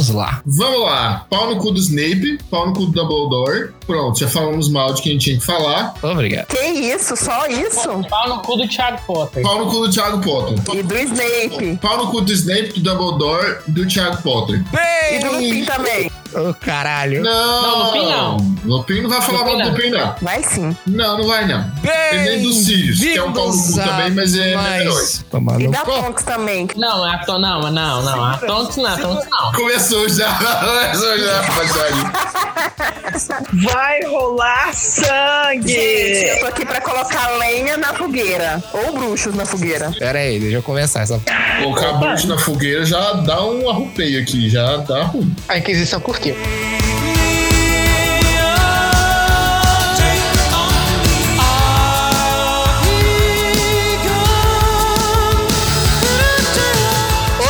Vamos lá. Vamos lá. Pau no cu do Snape, pau no cu do Dumbledore. Pronto, já falamos mal de quem tinha que falar. Obrigado. Que isso? Só isso? Pau no cu do Thiago Potter. Pau no cu do Thiago Potter. E do Snape. Pau no cu do Snape, do Dumbledore, do Thiago Potter. E do Lupin também. Ô, caralho. Não. Não, Lupin não. Lupin não vai falar Lupin mal do. Lupin, não. Vai sim. Não, não vai, não. E nem do Sirius, que é um pau no cu também, mas é. Tomar E no da. Tonks também. Não, é a Ton- não, não, não. A Tonks não, a Tonks não. Começou já. Começou já, rapaziada. Vai rolar sangue! Gente, eu tô aqui pra colocar lenha na fogueira. Ou bruxos na fogueira. Pera aí, deixa eu começar essa. O cabucho na fogueira já dá um arrupeio aqui, já dá ruim. A Inquisição curtiu.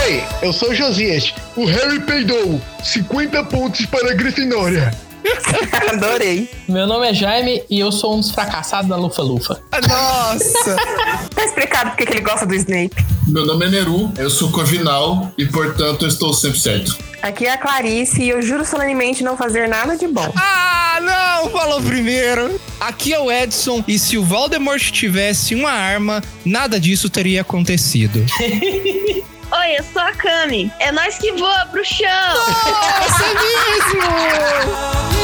Oi, eu sou Josias. O Harry peidou. 50 pontos para a Grifinória. Adorei. Meu nome é Jaime e eu sou um dos fracassados da Lufa Lufa. Nossa! Tá explicado porque que ele gosta do Snape. Meu nome é Neru, eu sou Corvinal e, portanto, eu estou sempre certo. Aqui é a Clarice e eu juro solenemente não fazer nada de bom. ah, não! Falou primeiro. Aqui é o Edson, e se o Voldemort tivesse uma arma, nada disso teria acontecido. Oi, eu sou a Kami. É nós que voa pro chão! É mesmo!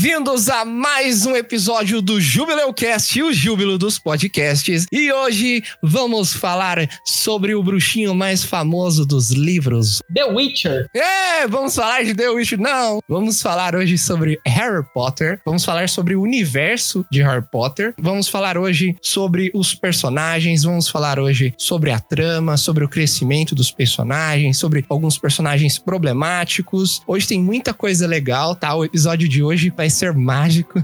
Bem-vindos a mais um episódio do Jubileu Cast, o júbilo dos podcasts. E hoje vamos falar sobre o bruxinho mais famoso dos livros. The Witcher. É, vamos falar de The Witcher? Não. Vamos falar hoje sobre Harry Potter. Vamos falar sobre o universo de Harry Potter. Vamos falar hoje sobre os personagens. Vamos falar hoje sobre a trama, sobre o crescimento dos personagens, sobre alguns personagens problemáticos. Hoje tem muita coisa legal, tá? O episódio de hoje vai ser mágico.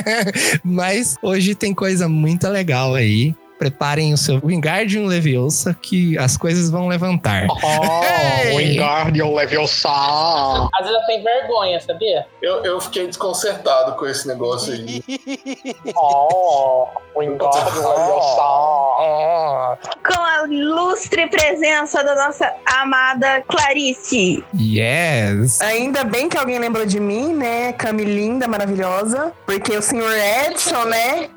Mas hoje tem coisa muito legal aí. Preparem o seu Wingardium Leviosa que as coisas vão levantar. Oh! Wingardium Leviosa. Às vezes eu tenho vergonha, sabia? Eu, eu fiquei desconcertado com esse negócio aí. Oh, Wingardium Leviosa. Com a ilustre presença da nossa amada Clarice. Yes. Ainda bem que alguém lembrou de mim, né? Camilinda, maravilhosa. Porque o senhor Edson, né?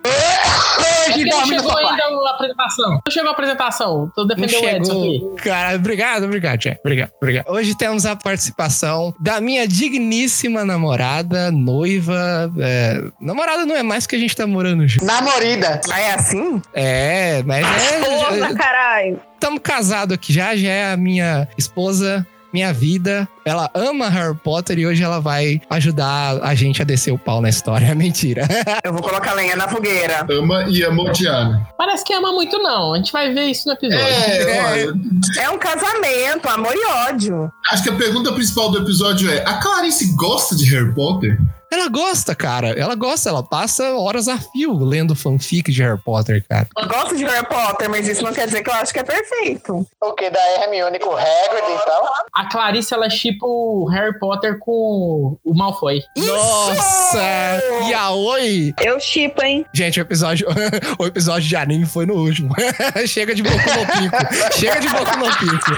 Hoje dorme no chegou sofá. ainda a apresentação. Não chegou a apresentação. Tô defendendo o Edson aqui. chegou. Cara, obrigado, obrigado, Jack. Obrigado, obrigado. Hoje temos a participação da minha digníssima namorada, noiva. é, Namorada não é mais que a gente tá morando junto. Namorida. Ah, é assim? É, mas Porra, é. caralho. Estamos casados aqui já, já é a minha esposa. Minha vida, ela ama Harry Potter e hoje ela vai ajudar a gente a descer o pau na história. Mentira. Eu vou colocar lenha na fogueira. Ama e ama odiar. Parece que ama muito, não. A gente vai ver isso no episódio. É, olha, É um casamento, amor e ódio. acho que a pergunta principal do episódio é: a Clarice gosta de Harry Potter? Ela gosta, cara. Ela gosta, ela passa horas a fio lendo fanfic de Harry Potter, cara. Eu gosto de Harry Potter, mas isso não quer dizer que eu acho que é perfeito. O que? Da Hermione com o Hagrid e tal? A Clarice, ela chipa o Harry Potter com o Malfoy. Nossa! E a oi! Eu chipo, hein? Gente, o episódio, o episódio de anime foi no último. Chega de boca no pico. Chega de boca no pico.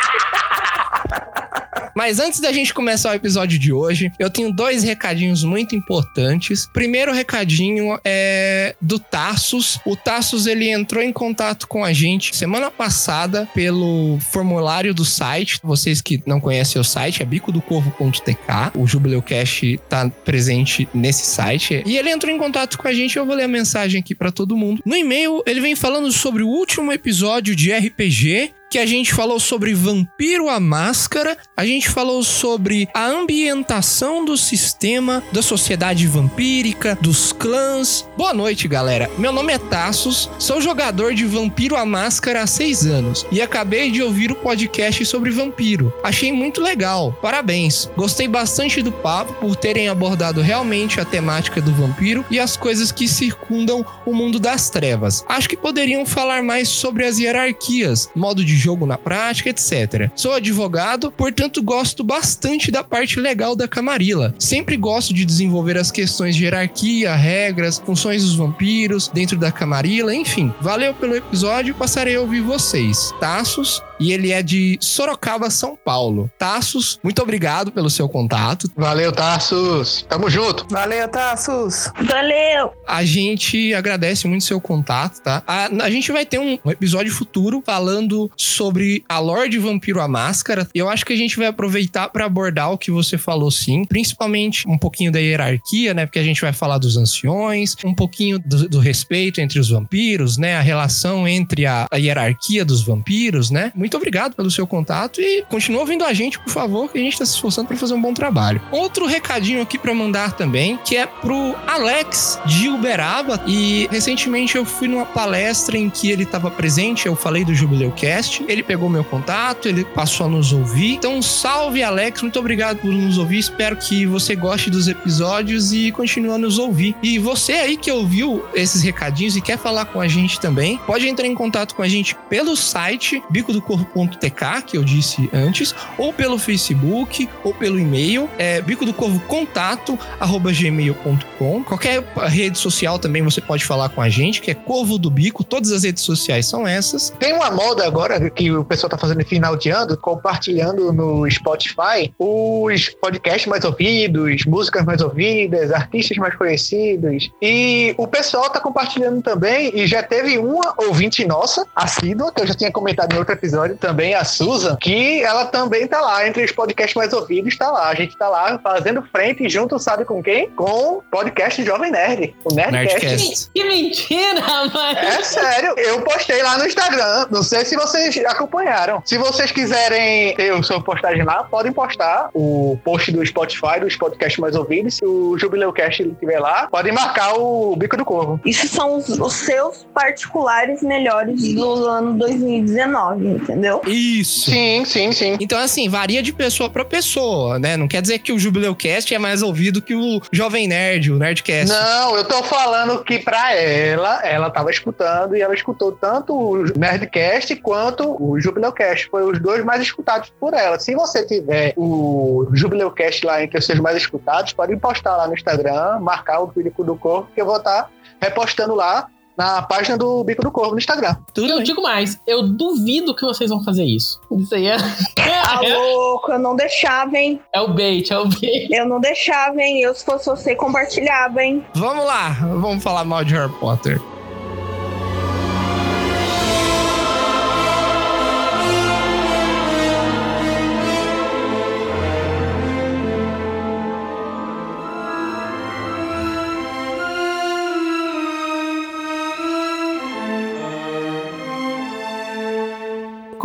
Mas antes da gente começar o episódio de hoje, eu tenho dois recadinhos muito importantes. Primeiro recadinho é do Tassos. O Tassos ele entrou em contato com a gente semana passada pelo formulário do site. Vocês que não conhecem o site, é bicodocorvo.tk. O Jubileu Cash tá presente nesse site. E ele entrou em contato com a gente, eu vou ler a mensagem aqui pra todo mundo. No e-mail, ele vem falando sobre o último episódio de RPG que a gente falou sobre Vampiro a Máscara, a gente falou sobre a ambientação do sistema da sociedade vampírica, dos clãs. Boa noite, galera. Meu nome é Tassos, sou jogador de Vampiro a Máscara há seis anos e acabei de ouvir o podcast sobre vampiro. Achei muito legal, parabéns. Gostei bastante do papo por terem abordado realmente a temática do vampiro e as coisas que circundam o mundo das trevas. Acho que poderiam falar mais sobre as hierarquias, modo de jogo na prática, etc. Sou advogado, portanto gosto bastante da parte legal da Camarilla. Sempre gosto de desenvolver as questões de hierarquia, regras, funções dos vampiros dentro da Camarilla, enfim. Valeu pelo episódio, passarei a ouvir vocês. Taços, e ele é de Sorocaba, São Paulo. Taços, muito obrigado pelo seu contato. Valeu, Tarsus. Tamo junto. Valeu, Tassus. Valeu! A gente agradece muito seu contato, tá? A, a gente vai ter um episódio futuro falando sobre a Lorde Vampiro a Máscara. Eu acho que a gente vai aproveitar para abordar o que você falou, sim. Principalmente um pouquinho da hierarquia, né? Porque a gente vai falar dos anciões, um pouquinho do, do respeito entre os vampiros, né? A relação entre a, a hierarquia dos vampiros, né? Muito obrigado pelo seu contato e continua ouvindo a gente, por favor, que a gente tá se esforçando para fazer um bom trabalho. Outro recadinho aqui para mandar também, que é pro Alex de Uberaba. E recentemente eu fui numa palestra em que ele estava presente, eu falei do Jubileu Cast. Ele pegou meu contato, ele passou a nos ouvir. Então, salve Alex, muito obrigado por nos ouvir. Espero que você goste dos episódios e continue a nos ouvir. E você aí que ouviu esses recadinhos e quer falar com a gente também, pode entrar em contato com a gente pelo site bicodocorvo.tk, que eu disse antes, ou pelo Facebook, ou pelo e-mail, é bico do corvo contato gmail.com. Qualquer rede social também você pode falar com a gente, que é Corvo do Bico. Todas as redes sociais são essas. Tem uma moda agora que o pessoal tá fazendo final de ano, compartilhando no Spotify os podcasts mais ouvidos, músicas mais ouvidas, artistas mais conhecidos. E o pessoal tá compartilhando também, e já teve uma ouvinte nossa, assídua, que eu já tinha comentado em outro episódio também, a Susan, que ela também tá lá, entre os podcasts mais ouvidos, tá lá. A gente tá lá fazendo frente junto, sabe com quem? Com o podcast Jovem Nerd, o Nerdcast. Nerdcast. Que mentira, mano. É sério, eu postei lá no Instagram. Não sei se vocês acompanharam. Se vocês quiserem ter o seu postagem lá, podem postar o post do Spotify, dos podcasts mais ouvidos. Se o Jubileucast estiver lá, podem marcar o Bico do Corvo. Isso são os, os seus particulares melhores do ano 2019, entendeu? Isso. Sim, sim, sim. Então, assim, varia de pessoa pra pessoa, né? Não quer dizer que o Jubileucast é mais ouvido que o Jovem Nerd, o Nerdcast. Não, eu tô falando que pra ela, ela tava escutando e ela escutou tanto o Nerdcast quanto o Jubileucast. Foi os dois mais escutados por ela. Se você tiver o Jubileucast lá entre os seus mais escutados, pode postar lá no Instagram, marcar o Bico do Corvo, que eu vou estar repostando lá na página do Bico do Corvo no Instagram. Tudo Eu bem. digo mais, eu duvido que vocês vão fazer isso. Isso aí é, Ah, louco, eu não deixava, hein? é o bait, é o bait. Eu não deixava, hein? Eu, se fosse você, compartilhava, hein? Vamos lá, vamos falar mal de Harry Potter.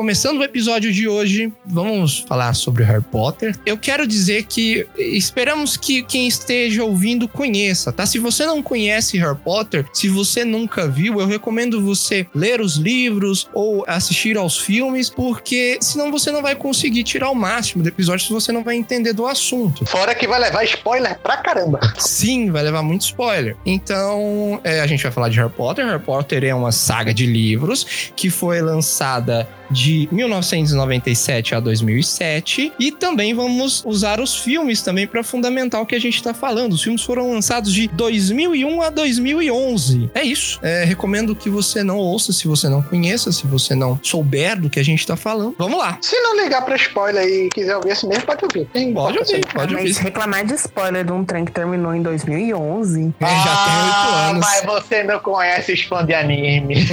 Começando o episódio de hoje, vamos falar sobre Harry Potter. Eu quero dizer que esperamos que quem esteja ouvindo conheça, tá? Se você não conhece Harry Potter, se você nunca viu, eu recomendo você ler os livros ou assistir aos filmes, porque senão você não vai conseguir tirar o máximo do episódio se você não vai entender do assunto. Fora que vai levar spoiler pra caramba. Sim, vai levar muito spoiler. Então, é, a gente vai falar de Harry Potter. Harry Potter é uma saga de livros que foi lançada de 1997 a 2007 e também vamos usar os filmes também para fundamentar o que a gente está falando. Os filmes foram lançados de 2001 a 2011. É isso. É, recomendo que você não ouça se você não conheça, se você não souber do que a gente está falando. Vamos lá. Se não ligar pra spoiler e quiser ouvir assim mesmo, pode ouvir. Tem Pode ouvir, pode Mas ouvir. reclamar de spoiler de um trem que terminou em 2011. É, já tem oito Ah, anos. Mas você não conhece fãs de anime.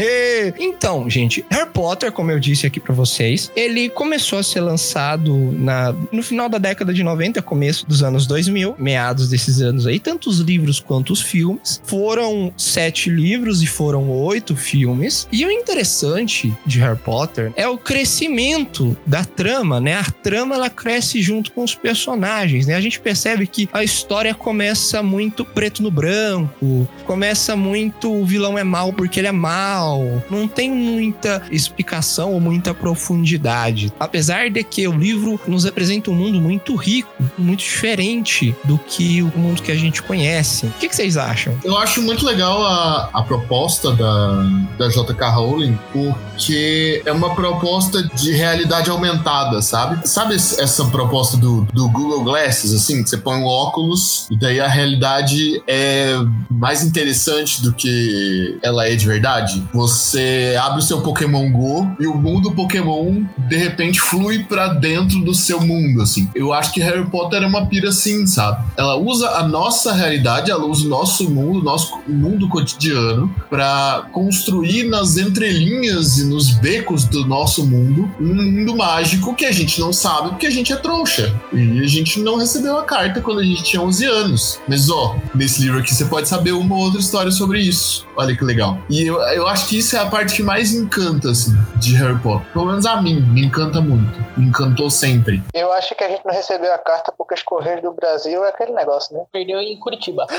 Então, gente, Harry Potter, como eu disse aqui pra vocês. Ele começou a ser lançado na, no final da década de 90, começo dos anos 2000, meados desses anos aí. Tanto os livros quanto os filmes. Foram sete livros e foram oito filmes. E o interessante de Harry Potter é o crescimento da trama, né? A trama ela cresce junto com os personagens, né? A gente percebe que a história começa muito preto no branco, começa muito o vilão é mal porque ele é mal. Não tem muita explicação ou muita profundidade. Apesar de que o livro nos apresenta um mundo muito rico, muito diferente do que o mundo que a gente conhece. O que, vocês acham? Eu acho muito legal a, a proposta da, da JK Rowling, porque é uma proposta de realidade aumentada, sabe? Sabe essa proposta do, do Google Glasses, assim? Você põe um óculos e daí a realidade é mais interessante do que ela é de verdade. Você abre o seu Pokémon Go e o mundo Pokémon de repente flui pra dentro do seu mundo, assim. Eu acho que Harry Potter é uma pira assim, sabe? Ela usa a nossa realidade, ela usa o nosso mundo, nosso mundo cotidiano pra construir nas entrelinhas e nos becos do nosso mundo um mundo mágico que a gente não sabe porque a gente é trouxa. E a gente não recebeu a carta quando a gente tinha 11 anos. Mas ó, nesse livro aqui você pode saber uma ou outra história sobre isso. Olha que legal. E eu, eu acho que isso é a parte que mais encanta, assim, de Harry Potter. Pelo menos a mim, me encanta muito. Me encantou sempre. Eu acho que a gente não recebeu a carta porque os Correios do Brasil é aquele negócio, né? Perdeu em Curitiba.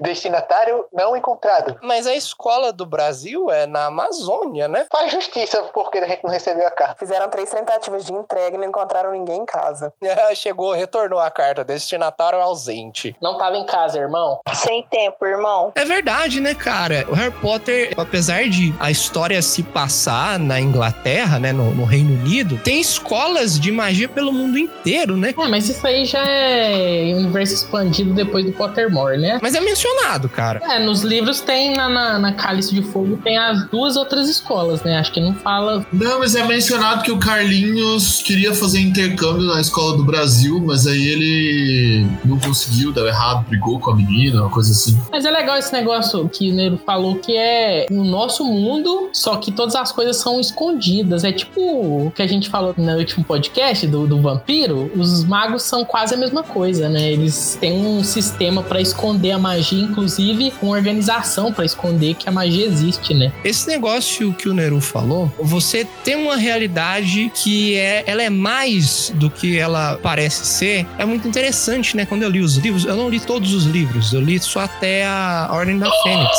Destinatário não encontrado. Mas a escola do Brasil é na Amazônia, né? Faz justiça porque a gente não recebeu a carta. Fizeram três tentativas de entrega e não encontraram ninguém em casa. Chegou, retornou a carta, destinatário ausente. Não tava em casa, irmão. Sem tempo, irmão. É verdade, né, cara? O Harry Potter, apesar de a história se passar na Inglaterra, né, no, no Reino Unido, tem escolas de magia pelo mundo inteiro, né? É, mas isso aí já é universo expandido depois do Pottermore, né? Mas é mencionado, cara. É, nos livros tem na, na, na Cálice de Fogo tem as duas outras escolas, né? Acho que não fala. Não, mas é mencionado que o Carlinhos queria fazer intercâmbio na escola do Brasil, mas aí ele não conseguiu, deu errado, brigou com a menina, uma coisa assim. Mas é legal esse negócio que o Nero falou que é o nosso mundo, só que todas as coisas são escondidas. É tipo o que a gente falou no último podcast do, do vampiro. Os magos são quase a mesma coisa, né? Eles têm um sistema pra esconder a magia, inclusive uma organização pra esconder que a magia existe, né? Esse negócio que o Neru falou, você tem uma realidade que é, ela é mais do que ela parece ser. É muito interessante, né? Quando eu li os livros, eu não li todos os livros, eu li só até a Ordem da Fênix.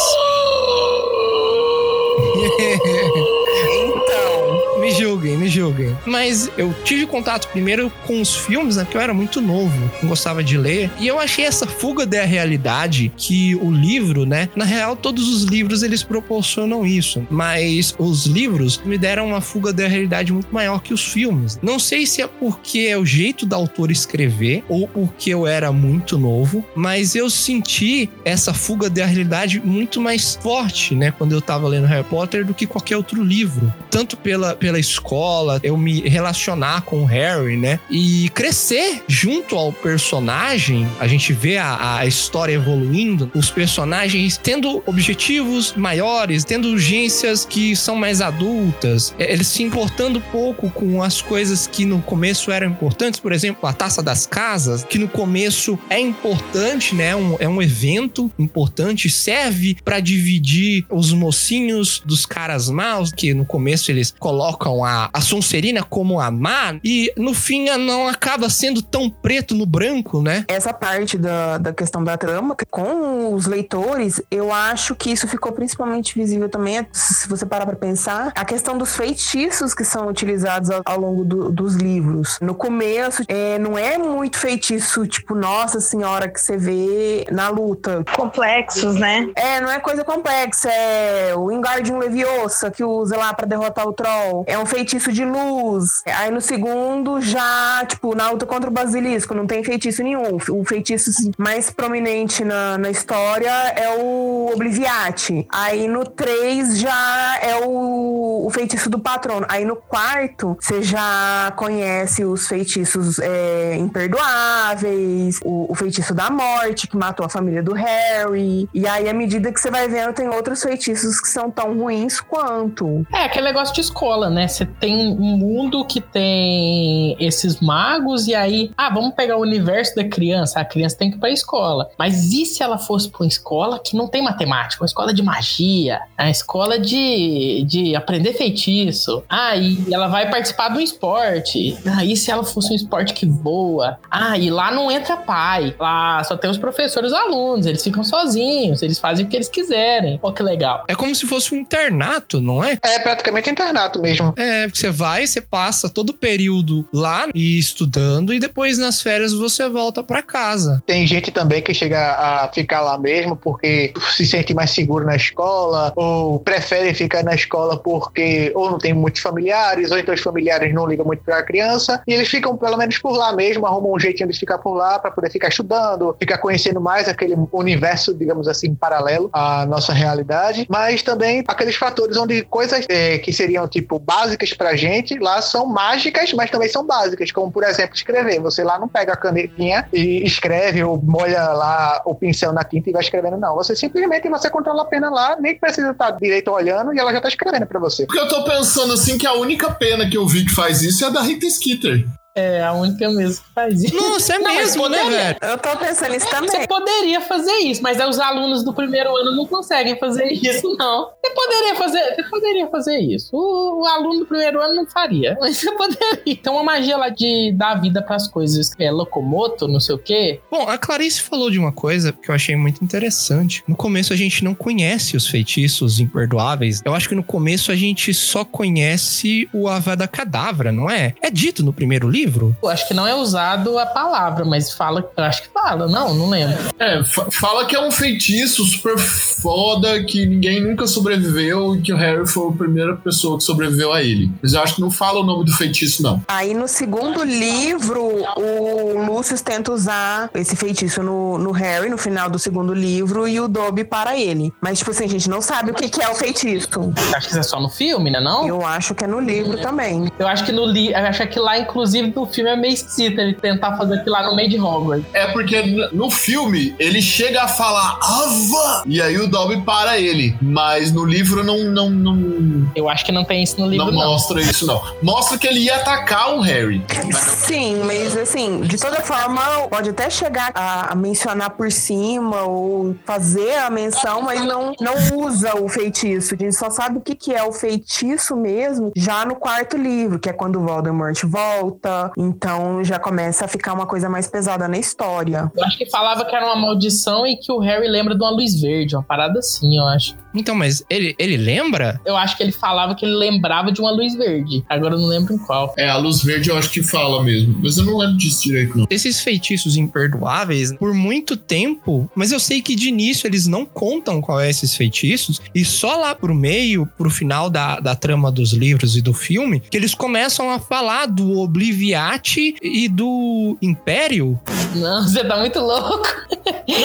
Me julguem, me julguem. Mas eu tive contato primeiro com os filmes, né? Porque eu era muito novo, não gostava de ler. E eu achei essa fuga da realidade que o livro, né? Na real, todos os livros eles proporcionam isso. Mas os livros me deram uma fuga da realidade muito maior que os filmes. Não sei se é porque é o jeito da autora escrever ou porque eu era muito novo, mas eu senti essa fuga da realidade muito mais forte, né? Quando eu tava lendo Harry Potter do que qualquer outro livro. Tanto pela, pela escola, eu me relacionar com o Harry, né? E crescer junto ao personagem, a gente vê a, a história evoluindo, os personagens tendo objetivos maiores, tendo urgências que são mais adultas, é, eles se importando pouco com as coisas que no começo eram importantes, por exemplo, a taça das casas, que no começo é importante, né? Um- é um evento importante, serve para dividir os mocinhos dos caras maus, que no começo eles colocam a, a Sonserina como a má, e no fim não acaba sendo tão preto no branco, né? essa parte da, da questão da trama, com os leitores, eu acho que isso ficou principalmente visível também, se você parar pra pensar, a questão dos feitiços que são utilizados ao, ao longo do- dos livros. No começo, é, não é muito feitiço, tipo, nossa senhora, que você vê na luta. Complexos, né? É, não é coisa complexa, é o Wingardium Leviosa que usa lá pra derrotar o Troll. É um feitiço de luz. Aí no segundo já, tipo, Naruto contra o Basilisco, não tem feitiço nenhum. O feitiço mais prominente na, na história é o Obliviate. Aí no 3 já é o, o feitiço do patrono. Aí no quarto, você já conhece os feitiços é, imperdoáveis, o, o feitiço da morte, que matou a família do Harry. E aí, à medida que você vai vendo, tem outros feitiços que são tão ruins quanto. É, aquele negócio de escola, né? Você tem um mundo que tem esses magos, e aí, ah, vamos pegar o universo da criança. A criança tem que ir pra escola. Mas e se ela fosse pra uma escola que não tem matemática? Uma escola de magia, a escola de, de aprender feitiço. Ah, e ela vai participar de um esporte. Ah, e se ela fosse um esporte que voa? Ah, e lá não entra pai. Lá só tem os professores e os alunos. Eles ficam sozinhos, eles fazem o que eles quiserem. Pô, que legal. É como se fosse um internato, não é? É praticamente internato mesmo. É, porque você vai, você passa todo o período lá e estudando, e depois nas férias você volta pra casa. Tem gente também que chega a ficar lá mesmo porque se sente mais seguro na escola, ou prefere ficar na escola porque ou não tem muitos familiares, ou então os familiares não ligam muito pra criança, e eles ficam pelo menos por lá mesmo, arrumam um jeitinho de ficar por lá para poder ficar estudando, ficar conhecendo mais aquele universo, digamos assim, paralelo à nossa realidade, mas também aqueles fatores onde coisas é, que seriam tipo básicas pra gente lá são mágicas, mas também são básicas, como por exemplo escrever. Você lá não pega a canetinha e escreve ou molha lá o pincel na tinta e vai escrevendo, não. Você simplesmente você controla a pena lá, nem precisa estar direito olhando e ela já tá escrevendo para você. Porque eu tô pensando assim que a única pena que eu vi que faz isso é a da Rita Skeeter. É a única mesmo que faz isso. Nossa, é Não, mesmo, né, velho? Eu tô pensando nisso também. Você poderia fazer isso, mas os alunos do primeiro ano não conseguem fazer isso, não. Você poderia fazer, você poderia fazer isso. O, o aluno do primeiro ano não faria, mas você poderia. Tem uma magia lá de dar vida pras coisas. É locomoto, não sei o quê. Bom, a Clarice falou de uma coisa que eu achei muito interessante. No começo a gente não conhece os feitiços imperdoáveis. Eu acho que no começo a gente só conhece o Avada Cadavra, não é? É dito no primeiro livro? Eu acho que não é usado a palavra, mas fala. Eu acho que fala, não, não lembro. É, fa- fala que é um feitiço super foda que ninguém nunca sobreviveu e que o Harry foi a primeira pessoa que sobreviveu a ele. Mas eu acho que não fala o nome do feitiço, não. Aí no segundo livro, o Lucius tenta usar esse feitiço no, no Harry, no final do segundo livro, e o Dobby para ele. Mas, tipo assim, a gente não sabe o que, que é o feitiço. Acho que isso é só no filme, né? Não? Eu acho que é no livro também. Eu acho que no li... eu acho que lá, inclusive, no filme é meio esquisito ele tentar fazer aquilo lá no meio de Hogwarts. É porque no filme ele chega a falar Ava! E aí o Dobby para ele. Mas no livro não, não, não, Eu acho que não tem isso no livro, não não. mostra isso, não. Mostra que ele ia atacar o Harry. Sim, mas assim, de toda forma, pode até chegar a, a mencionar por cima ou fazer a menção, mas não, não usa o feitiço. A gente só sabe o que, que é o feitiço mesmo já no quarto livro, que é quando o Voldemort volta. Então já começa a ficar uma coisa mais pesada na história. Eu acho que falava que era uma maldição e que o Harry lembra de uma luz verde, uma parada assim, eu acho. Então, mas ele, ele lembra? Eu acho que ele falava que ele lembrava de uma luz verde. Agora eu não lembro em qual. É, a luz verde eu acho que fala mesmo. Mas eu não lembro disso direito, não. Esses feitiços imperdoáveis, por muito tempo, mas eu sei que de início eles não contam qual é esses feitiços, e só lá pro meio, pro final da, da trama dos livros e do filme, que eles começam a falar do Obliviate e do Império. Não, você tá muito louco.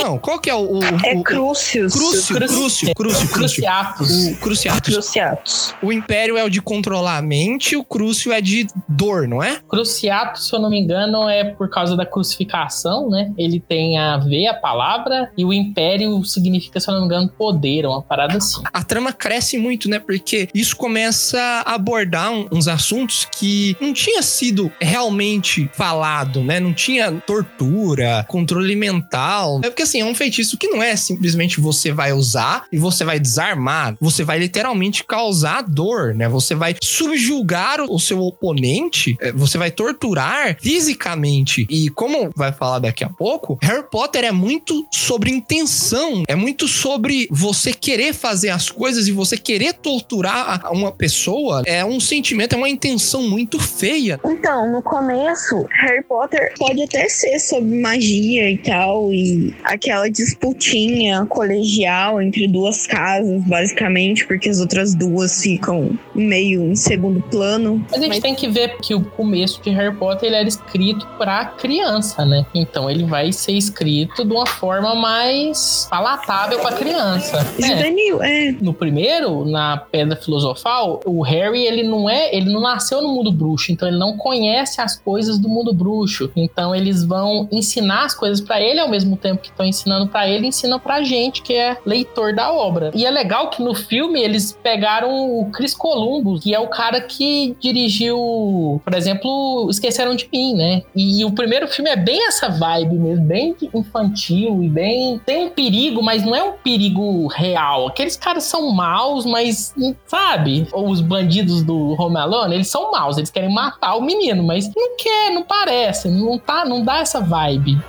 Não, qual que é o. o, É Crucius. Crucio, Cruci- Crucio, Crucio, Crucio. Cruciatus. O Cruciatus. Cruciatus. O Império é o de controlar a mente, o Crucio é de dor, não é? Cruciatus, se eu não me engano, é por causa da crucificação, né? Ele tem a ver a palavra e o império significa, se eu não me engano, poder, uma parada assim. a trama cresce muito, né? Porque isso começa a abordar uns assuntos que não tinha sido realmente falado, né? Não tinha tortura, controle mental. É porque assim, é um feitiço que não é simplesmente você vai usar e você vai desarmar. Você vai literalmente causar dor, né? Você vai subjugar o seu oponente, eh, você vai torturar fisicamente. E como vai falar daqui a pouco, Harry Potter é muito sobre intenção, é muito sobre você querer fazer as coisas e você querer torturar uma pessoa. É um sentimento, é uma intenção muito feia. Então, no começo, Harry Potter pode até ser sobre magia e tal, e aquela disputinha colegial entre duas casas basicamente, porque as outras duas ficam meio em segundo plano. Mas a gente tem que ver que o começo de Harry Potter ele era escrito pra criança, né? Então ele vai ser escrito de uma forma mais palatável pra criança. É. Juvenil, é. No primeiro, na Pedra Filosofal, o Harry, ele não é, ele não nasceu no mundo bruxo, então ele não conhece as coisas do mundo bruxo. Então eles vão ensinar as coisas pra ele ao mesmo tempo que estão ensinando pra ele, ensinam pra gente que é leitor da obra. E é legal que no filme eles pegaram o Chris Columbus, que é o cara que dirigiu, por exemplo, Esqueceram de Mim, né? E o primeiro filme é bem essa vibe mesmo, bem infantil e bem tem um perigo, mas não é um perigo real. Aqueles caras são maus, mas sabe? Os bandidos do Home Alone, eles são maus, eles querem matar o menino, mas não quer, não parece, não tá, não dá essa vibe.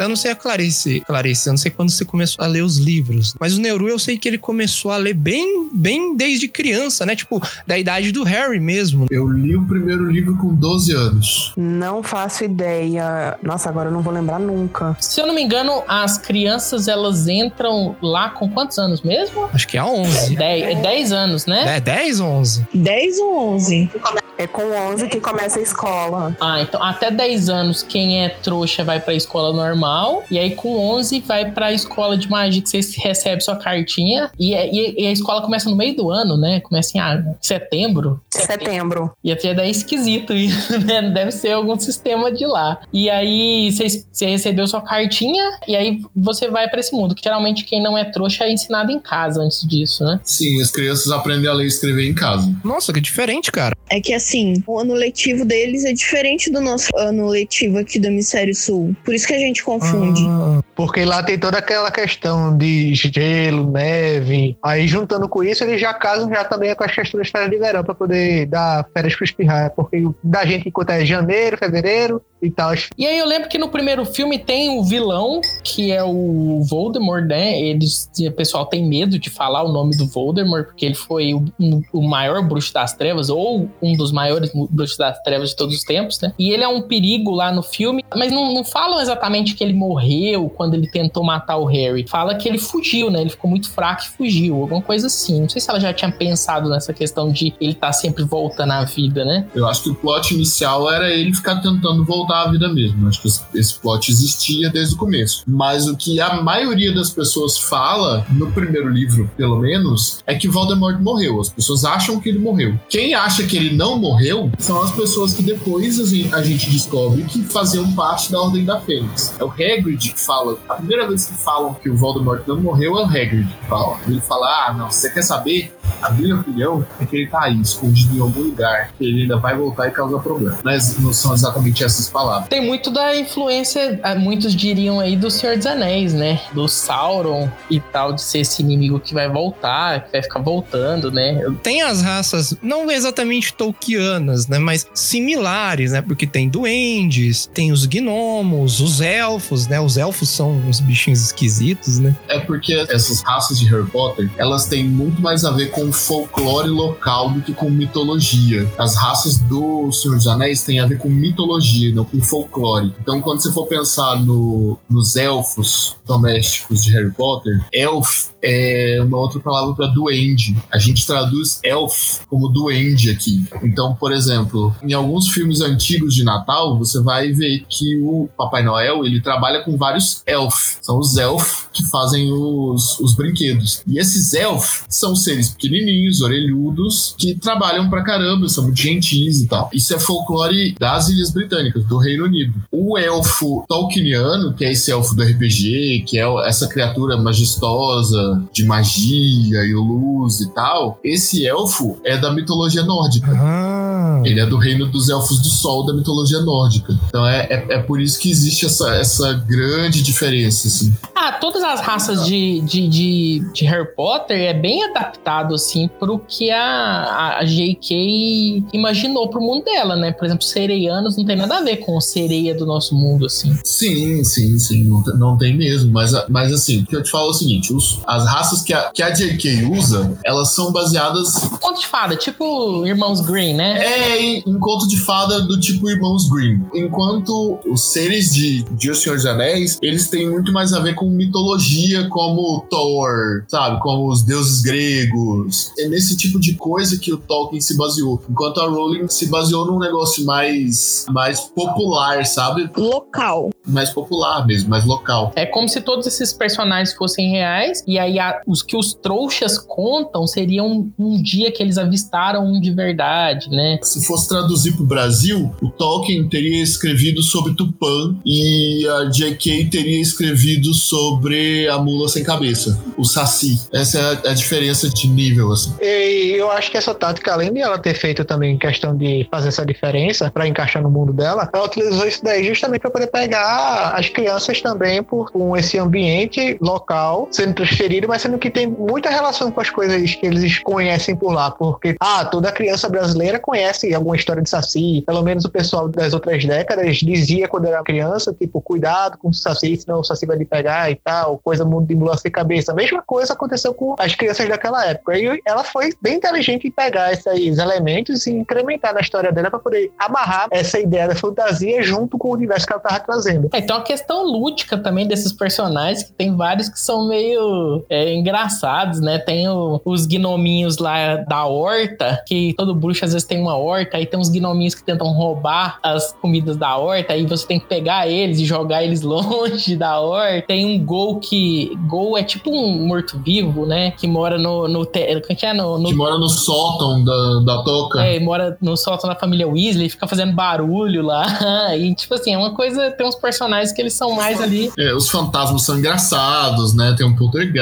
Eu não sei a Clarice, Clarice, eu não sei quando você começou a ler os livros, mas o Neuru eu sei que ele começou a ler bem, bem desde criança, né? Tipo, da idade do Harry mesmo. Eu li o primeiro livro com 12 anos. Não faço ideia. Nossa, agora eu não vou lembrar nunca. Se eu não me engano, as crianças elas entram lá com quantos anos mesmo? Acho que é 11. 10, é 10 anos, né? É 10 ou 11? 10 ou 11? É com 11 que começa a escola. Ah, então até 10 anos quem é trouxa vai pra escola normal. E aí com 11 vai pra escola de magia que você recebe sua cartinha. E, é- e- e a escola começa no meio do ano, né? Começa em ah, setembro. Setembro. E até daí é esquisito isso, né? Deve ser algum sistema de lá. E aí você, você recebeu sua cartinha e aí você vai pra esse mundo. Que geralmente quem não é trouxa é ensinado em casa antes disso, né? Sim, as crianças aprendem a ler e escrever em casa. Nossa, que diferente, cara. É que assim, o ano letivo deles é diferente do nosso ano letivo aqui do Hemisfério Sul. Por isso que a gente confunde. Ah, Porque lá tem toda aquela questão de gelo, neve. Aí juntando com isso, eles já casam já também com as questões de férias de verão pra poder dar férias pro espirrar. Porque da gente enquanto é janeiro, fevereiro e tal. E aí eu lembro que no primeiro filme tem o vilão, que é o Voldemort, né? Eles, o pessoal tem medo de falar o nome do Voldemort, porque ele foi o, um- o maior bruxo das trevas, ou um dos maiores bruxos das trevas de todos os tempos, né? E ele é um perigo lá no filme, mas não, não falam exatamente que ele morreu quando ele tentou matar o Harry. Fala que ele fugiu, né? Ele ficou muito fraco e fugiu, alguma coisa assim. Não sei se ela já tinha pensado nessa questão de ele tá sempre voltando à vida, né? Eu acho que o plot inicial era ele ficar tentando voltar à vida mesmo. Acho que esse- plot existia desde o começo. Mas o que a maioria das pessoas fala, no primeiro livro, pelo menos, é que Voldemort morreu. As pessoas acham que ele morreu. Quem acha que ele não morreu são as pessoas que depois a gente, a gente descobre que faziam parte da Ordem da Fênix. É o Hagrid que fala. A primeira vez que falam que o Voldemort não morreu é o Hagrid que fala. Ele fala: Ah, não, você quer saber? A minha opinião é que ele tá aí, escondido em algum lugar, que ele ainda vai voltar e causar problema. Mas não são exatamente essas palavras. Tem muito da influência, ah, muitos diriam aí, do Senhor dos Anéis, né? Do Sauron e tal, de ser esse inimigo que vai voltar, que vai ficar voltando, né? tem as raças, não exatamente tolkianas, né? Mas similares, né? Porque tem duendes, tem os gnomos, os elfos, né? Os elfos são uns bichinhos esquisitos, né? É porque essas raças de Harry Potter, elas têm muito mais a ver com folclore local do que com mitologia. As raças do Senhor dos Anéis têm a ver com mitologia, não com folclore. Então, quando você for pensar no- nos elfos domésticos de Harry Potter, elf é uma outra palavra para duende. A gente traduz elf como duende aqui. Então, por exemplo, em alguns filmes antigos de Natal, você vai ver que o Papai Noel, ele trabalha com vários elf. São os elf que fazem os, os brinquedos. E esses elf são seres pequenininhos, orelhudos, que trabalham pra caramba, são muito gentis e tal. Isso é folclore das Ilhas Britânicas, do Reino Unido. O elfo tolkieniano, que é esse elfo do RPG, que é essa criatura majestosa, de magia e luz e tal, esse elfo é da mitologia nórdica. Ah. Ele é do reino dos elfos do sol da mitologia nórdica. Então é, é, é por isso que existe essa, essa grande diferença, assim. Ah, todas as raças de, de, de, de Harry Potter é bem adaptado, assim, pro que a, a J.K. imaginou pro mundo dela, né? Por exemplo, sereianos não tem nada a ver com sereia do nosso mundo, assim. Sim, sim, sim, não, tem- não tem mesmo. Mas, mas assim, o que eu te falo é o seguinte: os- as raças que a, que a J.K. usa, elas são baseadas Conto de fada, tipo Irmãos Green, né? É, em, em conto de fada do tipo Irmãos Grimm. Enquanto os seres de, de O Senhor dos Anéis, eles têm muito mais a ver com mitologia como Thor, sabe? Como os deuses gregos. É nesse tipo de coisa que o Tolkien se baseou. Enquanto a Rowling se baseou num negócio mais, mais popular, sabe? Local. Mais popular mesmo, mais local. É como se todos esses personagens fossem reais, e aí a- os que os trouxas contam seriam um dia que eles avistaram um de verdade, né? Se fosse traduzir pro Brasil, o Tolkien teria escrevido sobre Tupã e a J.K. teria escrevido sobre a mula sem cabeça, o Saci. Essa é a, a diferença de nível, assim. E eu acho que essa tática, além de ela ter feito também questão de fazer essa diferença pra encaixar no mundo dela, ela utilizou isso daí justamente pra poder pegar as crianças também por com esse ambiente local sendo transferido, mas sendo que tem muita relação com as coisas que eles conhecem por lá, porque ah, toda criança brasileira conhece alguma história de Saci, pelo menos o pessoal das outras décadas dizia quando era criança, tipo, cuidado com o Saci, senão o Saci vai lhe pegar e tal, coisa mundo de mula sem cabeça. A mesma coisa aconteceu com as crianças daquela época. E ela foi bem inteligente em pegar esses elementos e incrementar na história dela para poder amarrar essa ideia da fantasia junto com o universo que ela tava trazendo. É, então a questão lúdica também desses personagens, que tem vários que são meio é, engraçados, né? Tem o- os gnominhos lá da horta, que todo bruxo às vezes tem uma horta, aí tem uns gnominhos que tentam roubar as comidas da horta, aí você tem que pegar eles e jogar eles longe da horta. Tem um gol que. Gol é tipo um morto-vivo, né? Que mora no. no, é que é? No, no Que mora no sótão da, da toca. é, mora no sótão da família Weasley, fica fazendo barulho lá. E, tipo assim, é uma coisa. Tem uns personagens que eles são mais ali. É, os fantasmas são engraçados, né? Tem um poltergeist,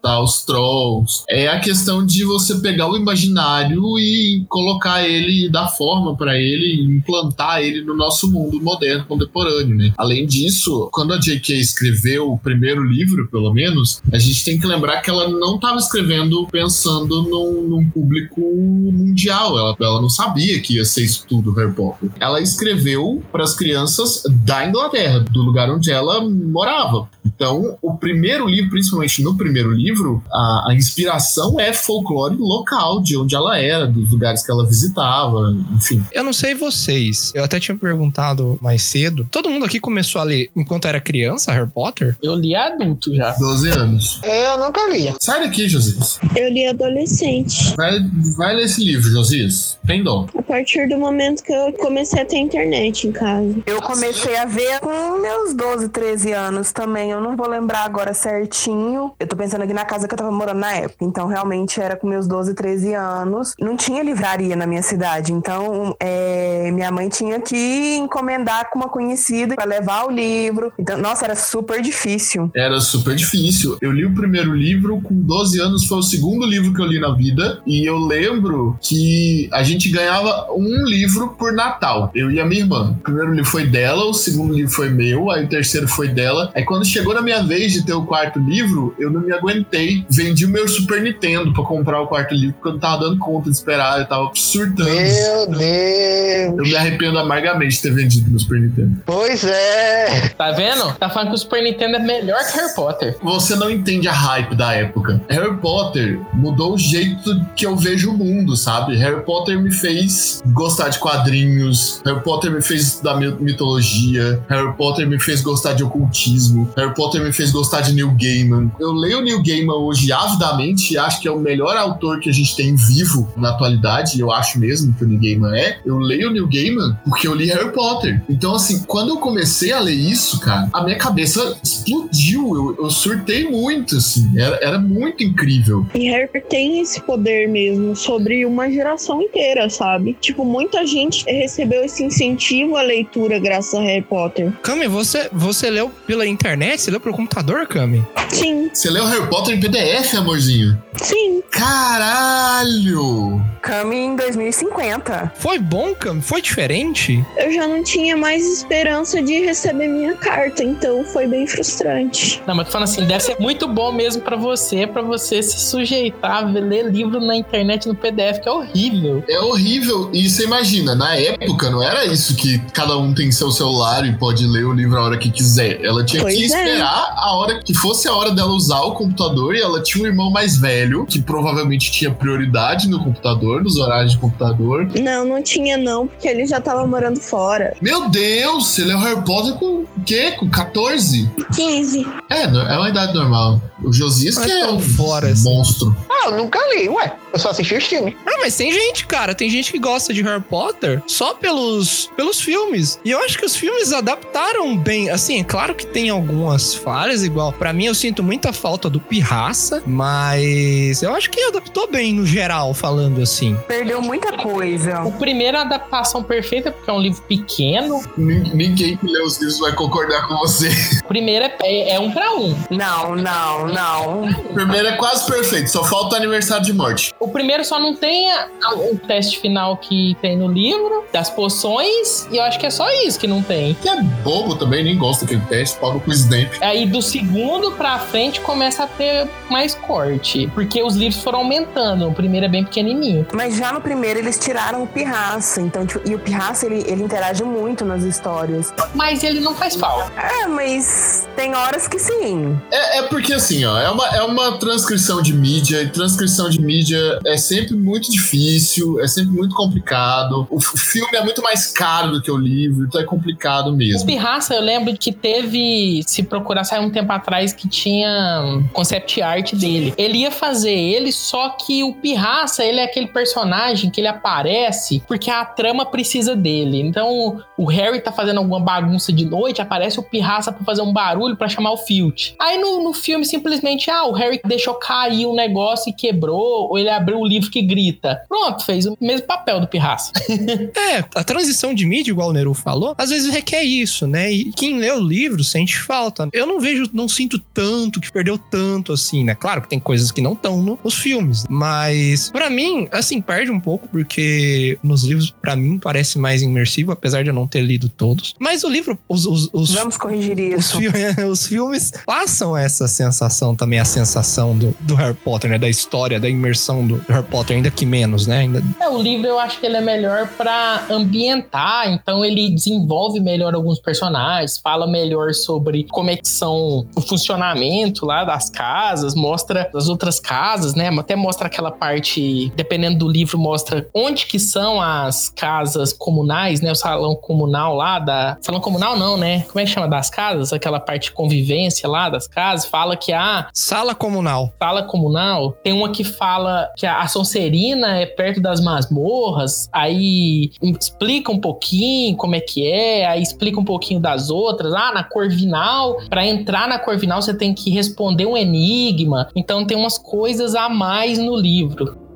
tá? Os trolls. É a questão de você pegar o imaginário e colocar ele, dar forma pra ele, implantar ele no nosso mundo moderno, contemporâneo, né? Além disso, quando a J.K. escreveu o primeiro livro, pelo menos, a gente tem que lembrar que ela não estava escrevendo pensando num, num público mundial. Ela, ela não sabia que ia ser isso tudo, Harry Potter. Ela escreveu para as crianças da Inglaterra, do lugar onde ela morava. Então, o primeiro livro, principalmente no primeiro livro, a, a inspiração é folclore local, de onde ela era, dos lugares que ela visitava, enfim. Eu não sei vocês. Eu até tinha perguntado mais cedo. Todo mundo aqui começou a ler enquanto era criança, Harry Potter? Eu li adulto já. 12 anos. Eu nunca li. Sai daqui, Josias. Eu li adolescente. Vai, vai ler esse livro, Josias. Tem dom. A partir do momento que eu comecei a ter internet em casa. Eu comecei a ver com meus 12, 13 anos também. Eu não vou lembrar agora certinho. Eu tô pensando aqui na casa que eu tava morando na época. Então, realmente, era com meus 12, 13 anos. Não tinha livraria na minha cidade. Então, é, minha mãe tinha que encomendar com uma conhecida pra levar o livro. Então, nossa, era super difícil. Era super difícil. Eu li o primeiro livro com 12 anos, foi o segundo livro que eu li na vida. E eu lembro que a gente ganhava um livro por Natal. Eu e a minha irmã. O primeiro livro foi dela, o segundo livro foi meu, aí o terceiro foi dela. Aí quando chegou na minha vez de ter o quarto livro, eu não me aguentei. Vendi o meu Super Nintendo pra comprar o quarto livro, porque eu não tava dando conta de esperar, eu tava surtando. Meu Deus. Eu me arrependo amargamente de ter vendido meu Super Nintendo. Pois é. Tá vendo? Tá falando que o Super Nintendo é melhor que Harry Potter. Você não entende a hype da época. Harry Potter mudou o jeito que eu vejo o mundo, sabe? Harry Potter me fez gostar de quadrinhos. Harry Potter me fez estudar mi- mitologia. Harry Potter me fez gostar de ocultismo. Harry Potter me fez gostar de Neil Gaiman. Eu leio Neil Gaiman hoje avidamente e acho que é o melhor autor que a gente tem vivo na atualidade. E eu acho mesmo que o Neil Gaiman é. Eu leio Neil Gaiman porque eu li Harry Potter. Então, assim, quando eu comecei a ler isso, cara, a minha cabeça explodiu. Eu, eu surtei muito, assim. Era, era muito incrível. E Harry tem esse poder mesmo sobre uma geração inteira, sabe? Tipo, muita gente recebeu esse incentivo à leitura graças a Harry Potter. Cami, você, você leu pela internet? Você leu pelo computador, Cami? Sim, Você leu Harry Potter em PDF, amorzinho? Sim. Caralho! Kami em 2050. Foi bom, Cam? Foi diferente? Eu já não tinha mais esperança de receber minha carta, então foi bem frustrante. Não, mas tô falando assim, deve ser muito bom mesmo pra você, pra você se sujeitar a ler livro na internet no PDF, que é horrível. É horrível. E você imagina, na época não era isso que cada um tem seu celular e pode ler o livro a hora que quiser. Ela tinha Pois que é. Esperar a hora que fosse a hora dela usar o computador e ela tinha um irmão mais velho que provavelmente tinha prioridade no computador, nos horários de computador. Não, não tinha não, porque ele já tava morando fora. Meu Deus, você leu Harry Potter com o quê? Com 14? 15. É, é uma idade normal. O Josias Não que é é um fora assim. monstro. Ah, eu nunca li, ué. Eu só assisti os filmes. Ah, mas tem gente, cara, tem gente que gosta de Harry Potter só pelos, pelos filmes. E eu acho que os filmes adaptaram bem. Assim, é claro que tem algumas falhas, igual. Pra mim, eu sinto muita falta do Pirraça, mas eu acho que adaptou bem no geral, falando assim. Perdeu muita coisa. O primeiro é a adaptação perfeita, porque é um livro pequeno. Nin- Ninguém que lê os livros vai concordar com você. O primeiro é, é, é um pra um. Não, não, não. O primeiro é quase perfeito, só falta o aniversário de morte. O primeiro só não tem a- a- o teste final que tem no livro, das poções, e eu acho que é só isso que não tem. Que é bobo também, nem gosta daquele teste, paga com o Snape. Aí do segundo pra frente começa a ter mais corte, porque os livros foram aumentando. O primeiro é bem pequenininho. Mas já no primeiro eles tiraram o Pirraça. Então, tipo, e o Pirraça ele, ele interage muito nas histórias. Mas ele não faz falta. É, mas tem horas que sim. É, é porque assim, ó, é uma, é uma transcrição de mídia, e transcrição de mídia é sempre muito difícil, é sempre muito complicado. O filme é muito mais caro do que o livro, então é complicado O mesmo. Pirraça, eu lembro que teve, se procurar, saiu um tempo atrás que tinha concept art dele. Ele ia fazer ele, só que o Pirraça, ele é aquele personagem que ele aparece porque a trama precisa dele. Então, o Harry tá fazendo alguma bagunça de noite, aparece o Pirraça pra fazer um barulho pra chamar o Filch. Aí no, no filme, simplesmente, ah, o Harry deixou cair um negócio e quebrou, ou ele abriu o livro que grita. Pronto, fez o mesmo papel do Pirraça. É, a transição de mídia, igual o Neru falou, às vezes requer isso, né? E quem lê o livro sente falta. Eu não vejo, não sinto tanto que perdeu tanto assim, né? Claro que tem coisas que não estão no- nos filmes, mas pra mim, assim, perde um pouco porque nos livros, pra mim, parece mais imersivo, apesar de eu não ter lido todos. Mas o livro, os, os, os, Vamos corrigir os, isso. fi- os filmes passam essa sensação também, a sensação do, do Harry Potter, né? Da história, da imersão do Harry Potter, ainda que menos, né? Ainda É, o livro eu acho que ele é melhor pra ambientar, então ele desenvolve melhor alguns personagens, fala melhor sobre como é que são o funcionamento lá das casas, mostra as outras casas, né? Até mostra aquela parte, dependendo do livro, mostra onde que são as casas comunais, né? O salão comunal lá da. Salão comunal não, né? Como é que chama das casas? Aquela parte de convivência lá das casas, fala que ah, Sala comunal. sala comunal, tem uma que fala que a Sonserina é perto das masmorras, aí explica um pouquinho como é que é, aí explica um pouquinho das outras. Ah, na Corvinal, para entrar na Corvinal você tem que responder um enigma. Então tem umas coisas a mais no livro.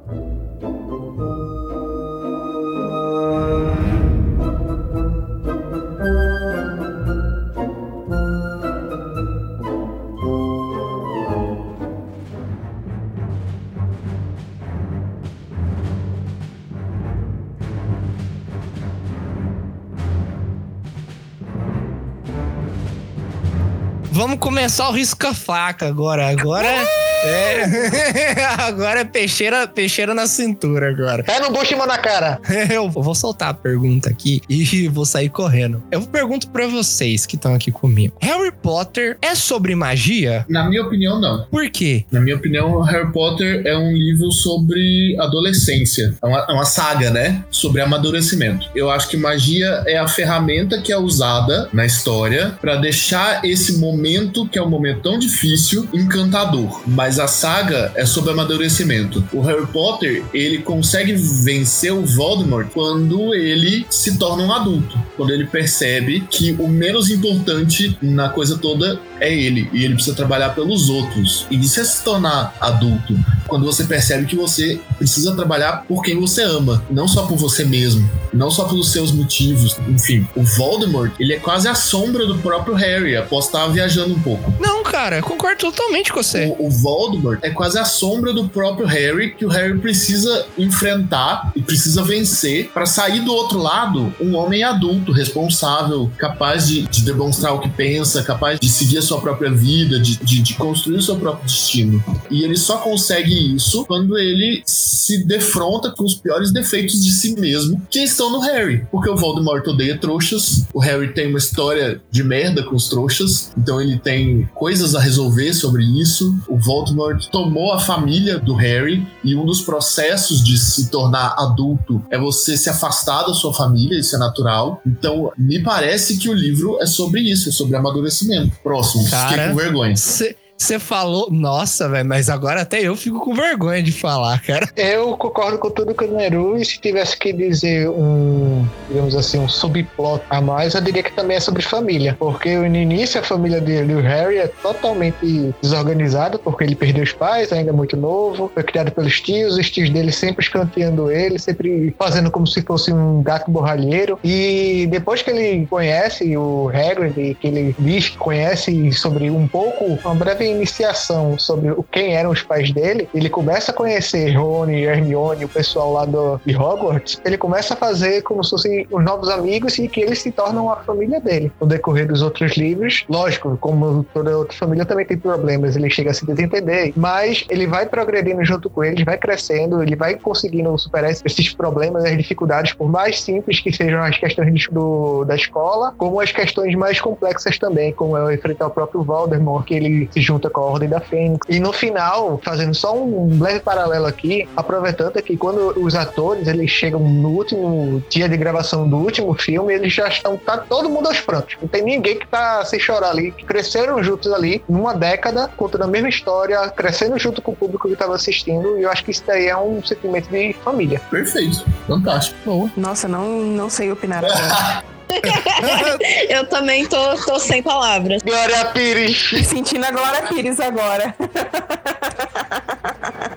Vamos começar o risca-faca agora. Agora é. agora é peixeira, peixeira na cintura agora. Pé no bucho e mão na cara. Eu vou soltar a pergunta aqui e vou sair correndo. Eu pergunto pra vocês que estão aqui comigo. Harry Potter é sobre magia? Na minha opinião, não. Por quê? Na minha opinião, Harry Potter é um livro sobre adolescência. É uma, é uma saga, né? Sobre amadurecimento. Eu acho que magia é a ferramenta que é usada na história para deixar esse momento, que é um momento tão difícil, encantador. Mas a saga é sobre amadurecimento. O Harry Potter, ele consegue vencer o Voldemort quando ele se torna um adulto. Quando ele percebe que o menos importante na coisa toda é ele e ele precisa trabalhar pelos outros. E isso é se tornar adulto. Quando você percebe que você precisa trabalhar por quem você ama, não só por você mesmo, não só pelos seus motivos. Enfim, o Voldemort, ele é quase a sombra do próprio Harry. Posso estar viajando um pouco. Não, cara, eu concordo totalmente com você. O, o Voldemort é quase a sombra do próprio Harry que o Harry precisa enfrentar e precisa vencer para sair do outro lado um homem adulto, responsável, capaz de, de demonstrar o que pensa, capaz de seguir a sua própria vida, de, de, de construir o seu próprio destino. E ele só consegue isso quando ele se defronta com os piores defeitos de si mesmo que estão no Harry. Porque o Voldemort odeia trouxas, o Harry tem uma história de merda com os trouxas, então ele tem coisas a resolver sobre isso. O Voldemort tomou a família do Harry e um dos processos de se tornar adulto é você se afastar da sua família, isso é natural. Então, me parece que o livro é sobre isso, é sobre amadurecimento. Próximo, fiquei Cara, com vergonha. Cê- Você falou, nossa, velho, mas agora até eu fico com vergonha de falar, cara. Eu concordo com tudo que o Neru, e se tivesse que dizer um, digamos assim, um subplot a mais, eu diria que também é sobre família. Porque no início a família dele, o Harry, é totalmente desorganizada, porque ele perdeu os pais, ainda muito novo, foi criado pelos tios, os tios dele sempre escanteando ele, sempre fazendo como se fosse um gato borralheiro. E depois que ele conhece o Hagrid, que ele diz que conhece sobre um pouco, uma breve iniciação sobre quem eram os pais dele, ele começa a conhecer Rony, Hermione, o pessoal lá do, de Hogwarts, ele começa a fazer como se fossem os novos amigos e que eles se tornam a família dele. No decorrer dos outros livros, lógico, como toda outra família também tem problemas, ele chega a se desentender, mas ele vai progredindo junto com eles, vai crescendo, ele vai conseguindo superar esses problemas, as dificuldades, por mais simples que sejam as questões do, da escola, como as questões mais complexas também, como é enfrentar o próprio Voldemort, que ele se junta com a Ordem da Fênix. E no final, fazendo só um leve paralelo aqui, aproveitando é que quando os atores eles chegam no último dia de gravação do último filme, eles já estão tá todo mundo aos prantos. Não tem ninguém que tá sem chorar ali, que cresceram juntos ali numa década, contando a mesma história, crescendo junto com o público que estava assistindo. E eu acho que isso daí é um sentimento de família. Perfeito, fantástico. Nossa, não, não sei opinar agora. Eu também tô, tô sem palavras. Glória Pires! Me sentindo a Glória Pires agora.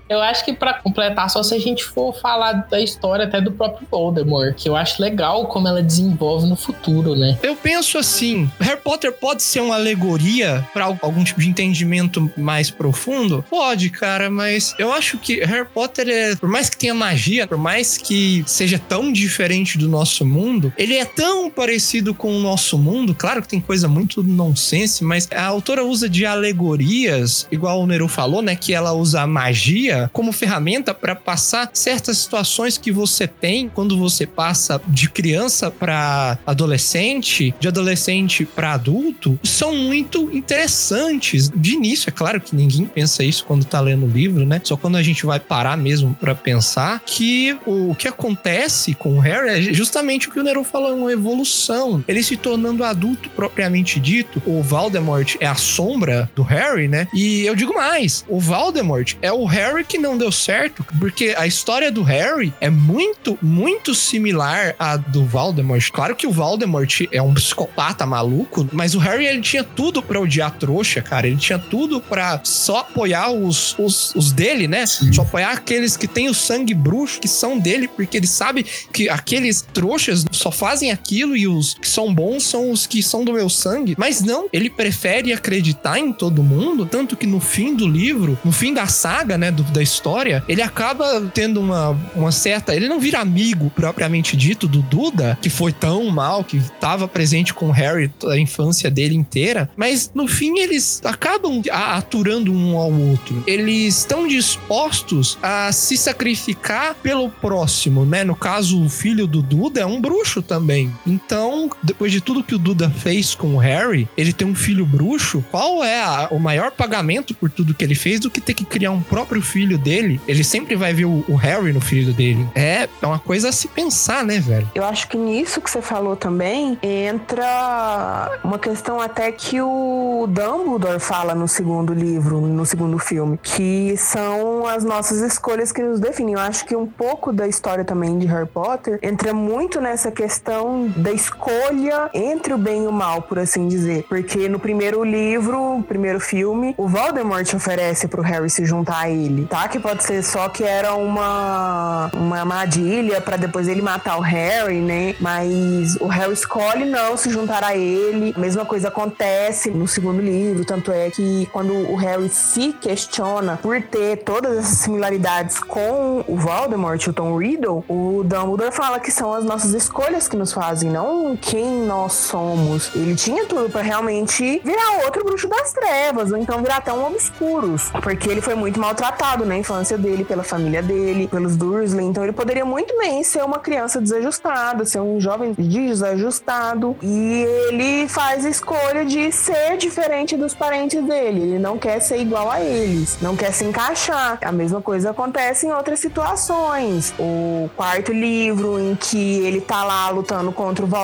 Eu acho que pra completar, só se a gente for falar da história até do próprio Voldemort, que eu acho legal como ela desenvolve no futuro, né? Eu penso assim, Harry Potter pode ser uma alegoria pra algum tipo de entendimento mais profundo? Pode, cara, mas eu acho que Harry Potter é, por mais que tenha magia, por mais que seja tão diferente do nosso mundo, ele é tão parecido com o nosso mundo. Claro que tem coisa muito nonsense, mas a autora usa de alegorias, igual o Nero falou, né, que ela usa a magia como ferramenta para passar certas situações que você tem quando você passa de criança para adolescente, de adolescente para adulto, são muito interessantes. De início, é claro que ninguém pensa isso quando tá lendo o livro, né? Só quando a gente vai parar mesmo para pensar que o que acontece com o Harry é justamente o que o Nero falou, é uma evolução. Ele se tornando adulto propriamente dito, o Voldemort é a sombra do Harry, né? E eu digo mais, o Voldemort é o Harry que não deu certo, porque a história do Harry é muito, muito similar à do Voldemort. Claro que o Voldemort é um psicopata maluco, mas o Harry ele tinha tudo pra odiar a trouxa, cara. Ele tinha tudo pra só apoiar os, os, os dele, né? Só apoiar aqueles que têm o sangue bruxo, que são dele, porque ele sabe que aqueles trouxas só fazem aquilo e os que são bons são os que são do meu sangue. Mas não, ele prefere acreditar em todo mundo, tanto que no fim do livro, no fim da saga, né, do- da história, ele acaba tendo uma, uma certa. Ele não vira amigo propriamente dito do Duda, que foi tão mal, que estava presente com o Harry a infância dele inteira, mas no fim eles acabam aturando um ao outro. Eles estão dispostos a se sacrificar pelo próximo, né? No caso, o filho do Duda é um bruxo também. Então, depois de tudo que o Duda fez com o Harry, ele tem um filho bruxo. Qual é a- o maior pagamento por tudo que ele fez do que ter que criar um próprio filho filho dele, ele sempre vai ver o, o Harry no filho dele. É, é uma coisa a se pensar, né, velho? Eu acho que nisso que você falou também entra uma questão até que o Dumbledore fala no segundo livro, no segundo filme, que são as nossas escolhas que nos definem. Eu acho que um pouco da história também de Harry Potter entra muito nessa questão da escolha entre o bem e o mal, por assim dizer. Porque no primeiro livro, primeiro filme, o Voldemort oferece pro Harry se juntar a ele, tá? Que pode ser só que era uma, uma armadilha para depois ele matar o Harry, né? Mas o Harry escolhe não se juntar a ele. A mesma coisa acontece no segundo livro, tanto é que quando o Harry se questiona por ter todas essas similaridades com o Voldemort, o Tom Riddle, o Dumbledore fala que são as nossas escolhas que nos fazem, não quem nós somos. Ele tinha tudo para realmente virar outro bruxo das trevas, ou então virar até um obscuros, porque ele foi muito maltratado na infância dele, pela família dele, pelos Dursley, então ele poderia muito bem ser uma criança desajustada, ser um jovem desajustado, e ele faz a escolha de ser diferente dos parentes dele, ele não quer ser igual a eles, não quer se encaixar. A mesma coisa acontece em outras situações. O quarto livro em que ele tá lá lutando contra o Voldemort,